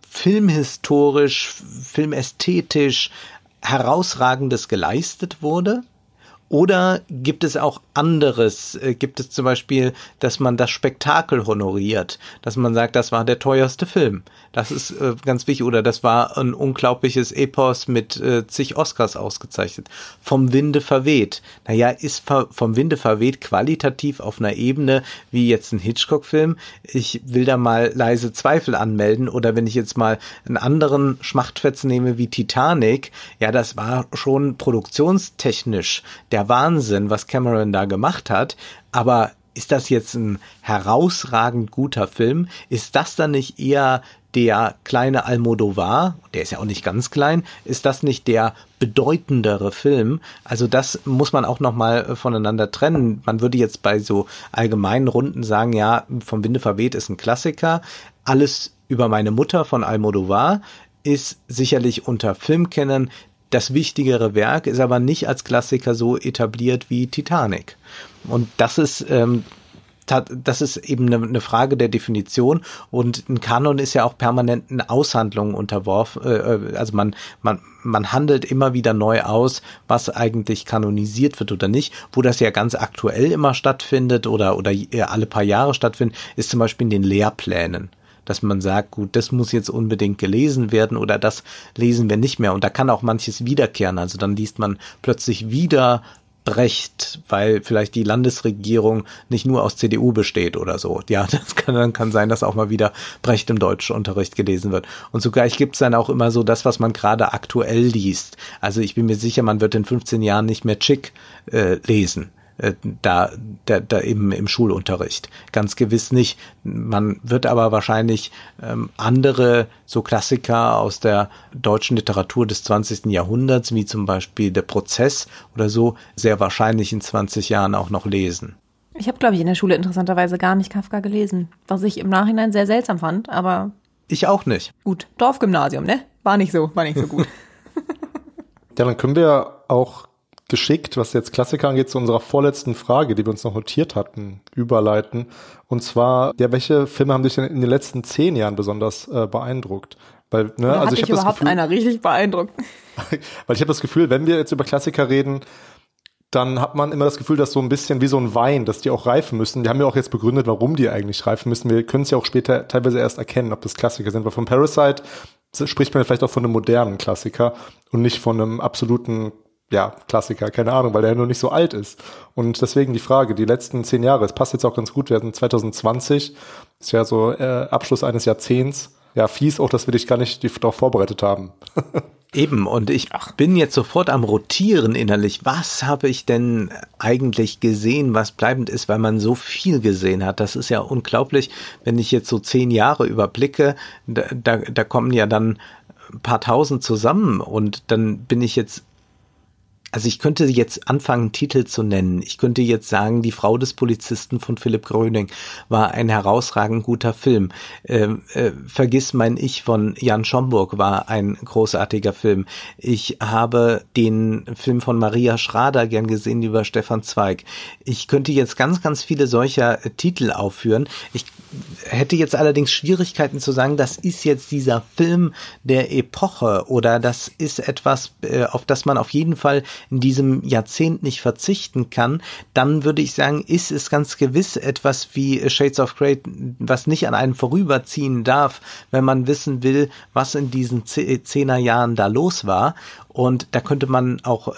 filmhistorisch, filmästhetisch herausragendes geleistet wurde? Oder gibt es auch anderes? Äh, gibt es zum Beispiel, dass man das Spektakel honoriert, dass man sagt, das war der teuerste Film? Das ist äh, ganz wichtig. Oder das war ein unglaubliches Epos mit äh, zig Oscars ausgezeichnet. Vom Winde verweht. Naja, ist vom Winde verweht qualitativ auf einer Ebene wie jetzt ein Hitchcock-Film. Ich will da mal leise Zweifel anmelden. Oder wenn ich jetzt mal einen anderen Schmachtfetz nehme wie Titanic, ja, das war schon produktionstechnisch der Wahnsinn, was Cameron da gemacht hat. Aber ist das jetzt ein herausragend guter Film? Ist das dann nicht eher der kleine Almodovar, der ist ja auch nicht ganz klein, ist das nicht der bedeutendere Film? Also das muss man auch nochmal voneinander trennen. Man würde jetzt bei so allgemeinen Runden sagen, ja, vom Winde verweht ist ein Klassiker. Alles über meine Mutter von Almodovar ist sicherlich unter Filmkennern das wichtigere Werk ist aber nicht als Klassiker so etabliert wie Titanic. Und das ist ähm, das ist eben eine, Frage der Definition und ein Kanon ist ja auch permanenten Aushandlungen unterworfen. Äh, äh, also man, man, man handelt immer wieder neu aus, was eigentlich kanonisiert wird oder nicht. Wo das ja ganz aktuell immer stattfindet oder, oder alle paar Jahre stattfindet, ist zum Beispiel in den Lehrplänen dass man sagt, gut, das muss jetzt unbedingt gelesen werden oder das lesen wir nicht mehr. Und da kann auch manches wiederkehren. Also dann liest man plötzlich wieder Brecht, weil vielleicht die Landesregierung nicht nur aus CDU besteht oder so. Ja, [LAUGHS] das kann dann kann sein, dass auch mal wieder Brecht im Deutschunterricht gelesen wird. Und zugleich gibt's dann auch immer so das, was man gerade aktuell liest. Also ich bin mir sicher, man wird in 15 Jahren nicht mehr Chick äh, lesen äh, da, da, da eben im Schulunterricht. Ganz gewiss nicht. Man wird aber wahrscheinlich ähm, andere so Klassiker aus der deutschen Literatur des 20. Jahrhunderts, wie zum Beispiel Der Prozess oder so, sehr wahrscheinlich in 20 Jahren auch noch lesen. Ich habe, glaube ich, in der Schule interessanterweise gar nicht Kafka gelesen, was ich im Nachhinein sehr seltsam fand, aber. Ich auch nicht. Gut, Dorfgymnasium, ne? War nicht so, war nicht so gut. [LAUGHS] ja, dann können wir auch geschickt, was jetzt Klassiker angeht, zu unserer vorletzten Frage, die wir uns noch notiert hatten, überleiten. Und zwar, ja, welche Filme haben dich denn in den letzten zehn Jahren besonders äh, beeindruckt? Weil, ne, also ich habe das Gefühl, einer richtig beeindruckt. [LAUGHS] weil ich habe das Gefühl, wenn wir jetzt über Klassiker reden, dann hat man immer das Gefühl, dass so ein bisschen wie so ein Wein, dass die auch reifen müssen. Die haben ja auch jetzt begründet, warum die eigentlich reifen müssen. Wir können es ja auch später teilweise erst erkennen, ob das Klassiker sind. Weil von Parasite spricht man vielleicht auch von einem modernen Klassiker und nicht von einem absoluten ja, Klassiker, keine Ahnung, weil der ja noch nicht so alt ist. Und deswegen die Frage, die letzten zehn Jahre, es passt jetzt auch ganz gut, wir hatten 2020, ist ja so äh, Abschluss eines Jahrzehnts. Ja, fies auch, dass wir dich gar nicht darauf vorbereitet haben. [LAUGHS] Eben, und ich Ach. bin jetzt sofort am Rotieren innerlich. Was habe ich denn eigentlich gesehen, was bleibend ist, weil man so viel gesehen hat? Das ist ja unglaublich, wenn ich jetzt so zehn Jahre überblicke, da, da, da kommen ja dann ein paar tausend zusammen und dann bin ich jetzt also ich könnte jetzt anfangen, Titel zu nennen. Ich könnte jetzt sagen, Die Frau des Polizisten von Philipp Gröning war ein herausragend guter Film. Ähm, äh, Vergiss mein Ich von Jan Schomburg war ein großartiger Film. Ich habe den Film von Maria Schrader gern gesehen über Stefan Zweig. Ich könnte jetzt ganz, ganz viele solcher äh, Titel aufführen. Ich hätte jetzt allerdings Schwierigkeiten zu sagen, das ist jetzt dieser Film der Epoche oder das ist etwas, äh, auf das man auf jeden Fall in diesem Jahrzehnt nicht verzichten kann, dann würde ich sagen, ist es ganz gewiss etwas wie Shades of Grey, was nicht an einem vorüberziehen darf, wenn man wissen will, was in diesen Zehnerjahren da los war. Und da könnte man auch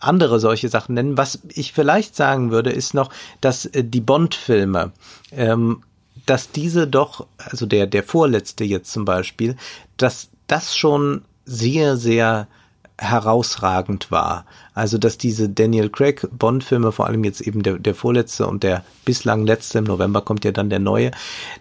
andere solche Sachen nennen. Was ich vielleicht sagen würde, ist noch, dass äh, die Bond-Filme, ähm, dass diese doch, also der, der vorletzte jetzt zum Beispiel, dass das schon sehr, sehr herausragend war. Also, dass diese Daniel Craig Bond-Filme, vor allem jetzt eben der, der vorletzte und der bislang letzte, im November kommt ja dann der neue,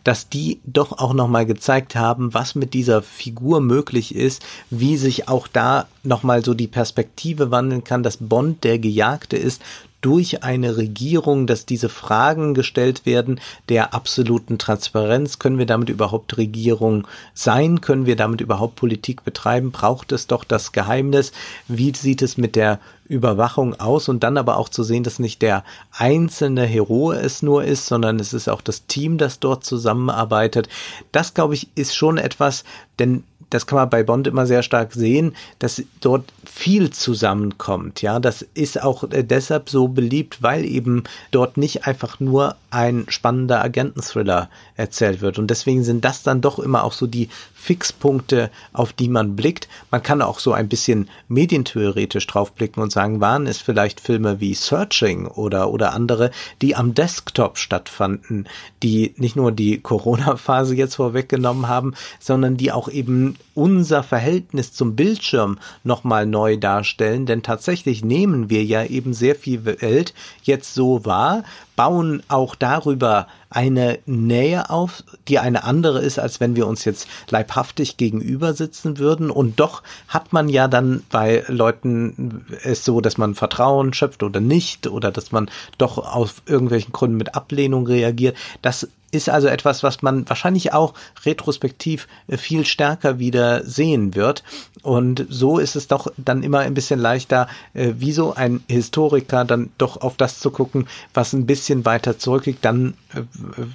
dass die doch auch nochmal gezeigt haben, was mit dieser Figur möglich ist, wie sich auch da nochmal so die Perspektive wandeln kann, dass Bond der Gejagte ist, durch eine Regierung, dass diese Fragen gestellt werden der absoluten Transparenz. Können wir damit überhaupt Regierung sein? Können wir damit überhaupt Politik betreiben? Braucht es doch das Geheimnis? Wie sieht es mit der Überwachung aus und dann aber auch zu sehen, dass nicht der einzelne Hero es nur ist, sondern es ist auch das Team, das dort zusammenarbeitet. Das, glaube ich, ist schon etwas, denn das kann man bei Bond immer sehr stark sehen, dass dort viel zusammenkommt. Ja, das ist auch äh, deshalb so beliebt, weil eben dort nicht einfach nur ein spannender Agententhriller erzählt wird. Und deswegen sind das dann doch immer auch so die Fixpunkte, auf die man blickt. Man kann auch so ein bisschen medientheoretisch draufblicken und sagen, waren es vielleicht Filme wie Searching oder, oder andere, die am Desktop stattfanden, die nicht nur die Corona-Phase jetzt vorweggenommen haben, sondern die auch eben unser Verhältnis zum Bildschirm nochmal neu darstellen. Denn tatsächlich nehmen wir ja eben sehr viel Welt jetzt so wahr, bauen auch darüber eine Nähe auf, die eine andere ist, als wenn wir uns jetzt leibhaftig gegenüber sitzen würden. Und doch hat man ja dann bei Leuten es so, dass man Vertrauen schöpft oder nicht, oder dass man doch aus irgendwelchen Gründen mit Ablehnung reagiert. Das ist also etwas, was man wahrscheinlich auch retrospektiv viel stärker wieder sehen wird. Und so ist es doch dann immer ein bisschen leichter, äh, wie so ein Historiker dann doch auf das zu gucken, was ein bisschen weiter zurückliegt, dann äh,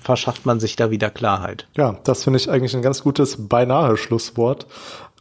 verschafft man sich da wieder Klarheit. Ja, das finde ich eigentlich ein ganz gutes beinahe Schlusswort.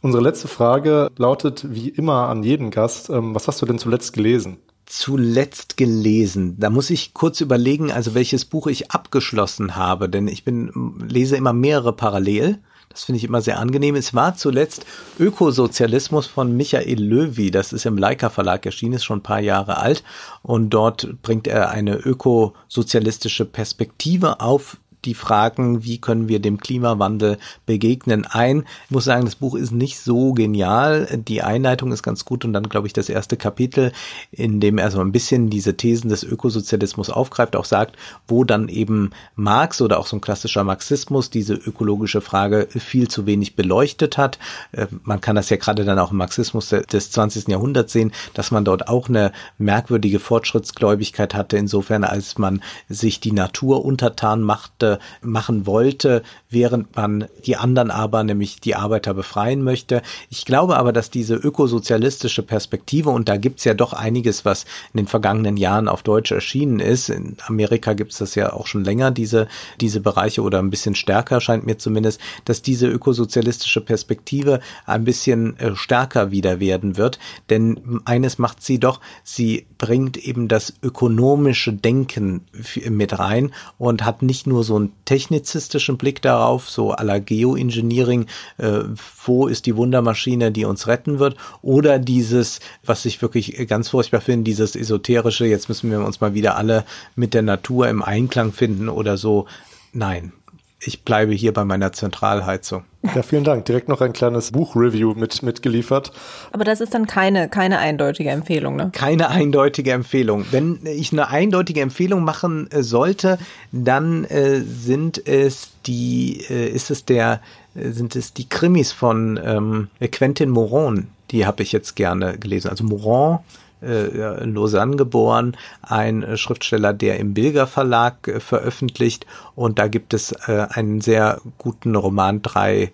Unsere letzte Frage lautet wie immer an jeden Gast, ähm, was hast du denn zuletzt gelesen? zuletzt gelesen? Da muss ich kurz überlegen, also welches Buch ich abgeschlossen habe, denn ich bin, lese immer mehrere parallel. Das finde ich immer sehr angenehm. Es war zuletzt Ökosozialismus von Michael Löwy. Das ist im Leica Verlag erschienen, ist schon ein paar Jahre alt. Und dort bringt er eine ökosozialistische Perspektive auf die Fragen, wie können wir dem Klimawandel begegnen, ein. Ich muss sagen, das Buch ist nicht so genial. Die Einleitung ist ganz gut und dann, glaube ich, das erste Kapitel, in dem er so ein bisschen diese Thesen des Ökosozialismus aufgreift, auch sagt, wo dann eben Marx oder auch so ein klassischer Marxismus diese ökologische Frage viel zu wenig beleuchtet hat. Äh, man kann das ja gerade dann auch im Marxismus des 20. Jahrhunderts sehen, dass man dort auch eine merkwürdige Fortschrittsgläubigkeit hatte, insofern als man sich die Natur untertan machte, machen wollte, während man die anderen aber, nämlich die Arbeiter befreien möchte. Ich glaube aber, dass diese ökosozialistische Perspektive, und da gibt's ja doch einiges, was in den vergangenen Jahren auf Deutsch erschienen ist, in Amerika gibt's das ja auch schon länger, diese, diese Bereiche oder ein bisschen stärker scheint mir zumindest, dass diese ökosozialistische Perspektive ein bisschen äh, stärker wieder werden wird. Denn eines macht sie doch, sie bringt eben das ökonomische Denken mit rein und hat nicht nur so einen technizistischen Blick darauf, so à la Geoengineering, äh, wo ist die Wundermaschine, die uns retten wird, oder dieses, was ich wirklich ganz furchtbar finde, dieses esoterische, jetzt müssen wir uns mal wieder alle mit der Natur im Einklang finden oder so. Nein, ich bleibe hier bei meiner Zentralheizung. Ja, vielen Dank. Direkt noch ein kleines Buchreview mit, mitgeliefert. Aber das ist dann keine, keine eindeutige Empfehlung, ne? Keine eindeutige Empfehlung. Wenn ich eine eindeutige Empfehlung machen äh, sollte, dann äh, sind es die, äh, ist es der, äh, sind es die Krimis von ähm, Quentin Moron. Die habe ich jetzt gerne gelesen. Also Moron äh, in Lausanne geboren, ein äh, Schriftsteller, der im Bilger Verlag äh, veröffentlicht und da gibt es äh, einen sehr guten Roman Drei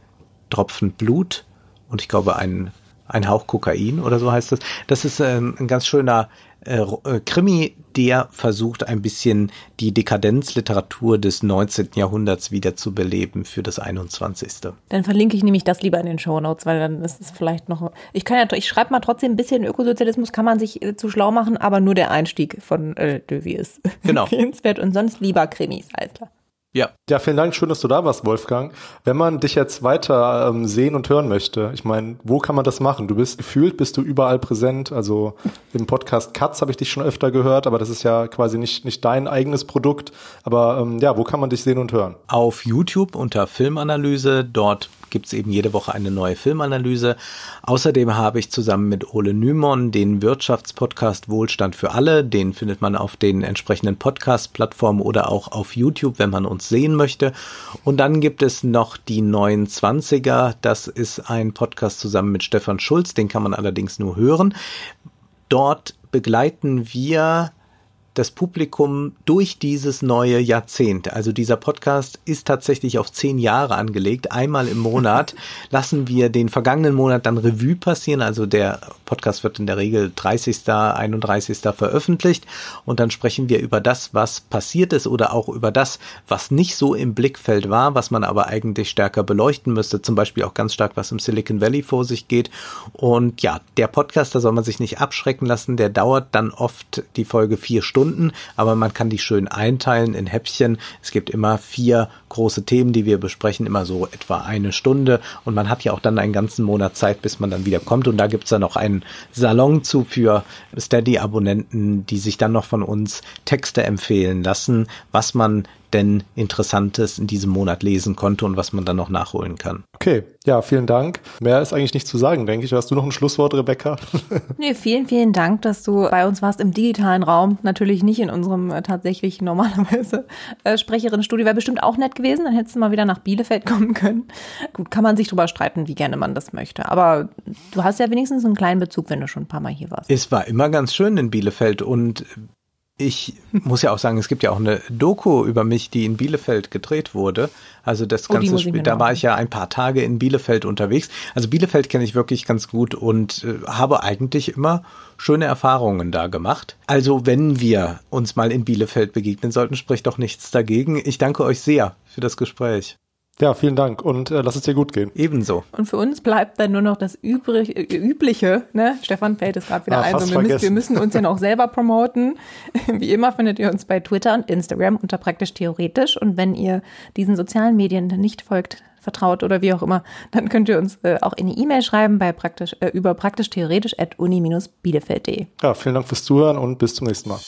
Tropfen Blut und ich glaube einen ein Hauch Kokain oder so heißt das. Das ist ähm, ein ganz schöner äh, äh, Krimi, der versucht ein bisschen die Dekadenzliteratur des 19. Jahrhunderts wieder zu beleben für das 21. Dann verlinke ich nämlich das lieber in den Show Notes, weil dann ist es vielleicht noch. Ich kann ja, ich schreibe mal trotzdem ein bisschen Ökosozialismus, kann man sich äh, zu schlau machen, aber nur der Einstieg von äh, Dövi ist genau. [LAUGHS] empfehlenswert und sonst lieber Krimis, alles klar. Ja. Ja, vielen Dank. Schön, dass du da warst, Wolfgang. Wenn man dich jetzt weiter ähm, sehen und hören möchte, ich meine, wo kann man das machen? Du bist gefühlt, bist du überall präsent. Also im Podcast Katz habe ich dich schon öfter gehört, aber das ist ja quasi nicht, nicht dein eigenes Produkt. Aber ähm, ja, wo kann man dich sehen und hören? Auf YouTube unter Filmanalyse. Dort gibt es eben jede Woche eine neue Filmanalyse. Außerdem habe ich zusammen mit Ole Nymon den Wirtschaftspodcast Wohlstand für alle. Den findet man auf den entsprechenden Podcast-Plattformen oder auch auf YouTube, wenn man uns sehen möchte. Und dann gibt es noch die 29er. Das ist ein Podcast zusammen mit Stefan Schulz. Den kann man allerdings nur hören. Dort begleiten wir das Publikum durch dieses neue Jahrzehnt. Also dieser Podcast ist tatsächlich auf zehn Jahre angelegt. Einmal im Monat [LAUGHS] lassen wir den vergangenen Monat dann Revue passieren. Also der Podcast wird in der Regel 30., 31. veröffentlicht und dann sprechen wir über das, was passiert ist oder auch über das, was nicht so im Blickfeld war, was man aber eigentlich stärker beleuchten müsste. Zum Beispiel auch ganz stark, was im Silicon Valley vor sich geht. Und ja, der Podcast, da soll man sich nicht abschrecken lassen. Der dauert dann oft die Folge vier Stunden. Stunden, aber man kann die schön einteilen in Häppchen. Es gibt immer vier große Themen, die wir besprechen, immer so etwa eine Stunde und man hat ja auch dann einen ganzen Monat Zeit, bis man dann wieder kommt und da gibt's dann noch einen Salon zu für Steady-Abonnenten, die sich dann noch von uns Texte empfehlen lassen, was man denn Interessantes in diesem Monat lesen konnte und was man dann noch nachholen kann. Okay, ja, vielen Dank. Mehr ist eigentlich nicht zu sagen, denke ich. Hast du noch ein Schlusswort, Rebecca? [LAUGHS] nee, vielen, vielen Dank, dass du bei uns warst im digitalen Raum. Natürlich nicht in unserem äh, tatsächlich normalerweise äh, Sprecherinnenstudio. Wäre bestimmt auch nett gewesen. Dann hättest du mal wieder nach Bielefeld [LAUGHS] kommen können. Gut, kann man sich drüber streiten, wie gerne man das möchte. Aber du hast ja wenigstens einen kleinen Bezug, wenn du schon ein paar Mal hier warst. Es war immer ganz schön in Bielefeld und ich muss ja auch sagen, es gibt ja auch eine Doku über mich, die in Bielefeld gedreht wurde. Also das Oh, ganze Spiel, da war ich ja ein paar Tage in Bielefeld unterwegs. Also Bielefeld kenne ich wirklich ganz gut und äh, habe eigentlich immer schöne Erfahrungen da gemacht. Also wenn wir uns mal in Bielefeld begegnen sollten, spricht doch nichts dagegen. Ich danke euch sehr für das Gespräch. Ja, vielen Dank und äh, lass es dir gut gehen. Ebenso. Und für uns bleibt dann nur noch das übrig, äh, Übliche, ne? Stefan fällt es gerade wieder Ah, ein. So, wir, müssen, wir müssen uns ja noch selber promoten. [LAUGHS] Wie immer findet ihr uns bei Twitter und Instagram unter praktisch theoretisch. Und wenn ihr diesen sozialen Medien nicht folgt, vertraut oder wie auch immer, dann könnt ihr uns äh, auch in die E-Mail schreiben bei praktisch, äh, über praktisch theoretisch at uni-bielefeld.de. Ja, vielen Dank fürs Zuhören und bis zum nächsten Mal.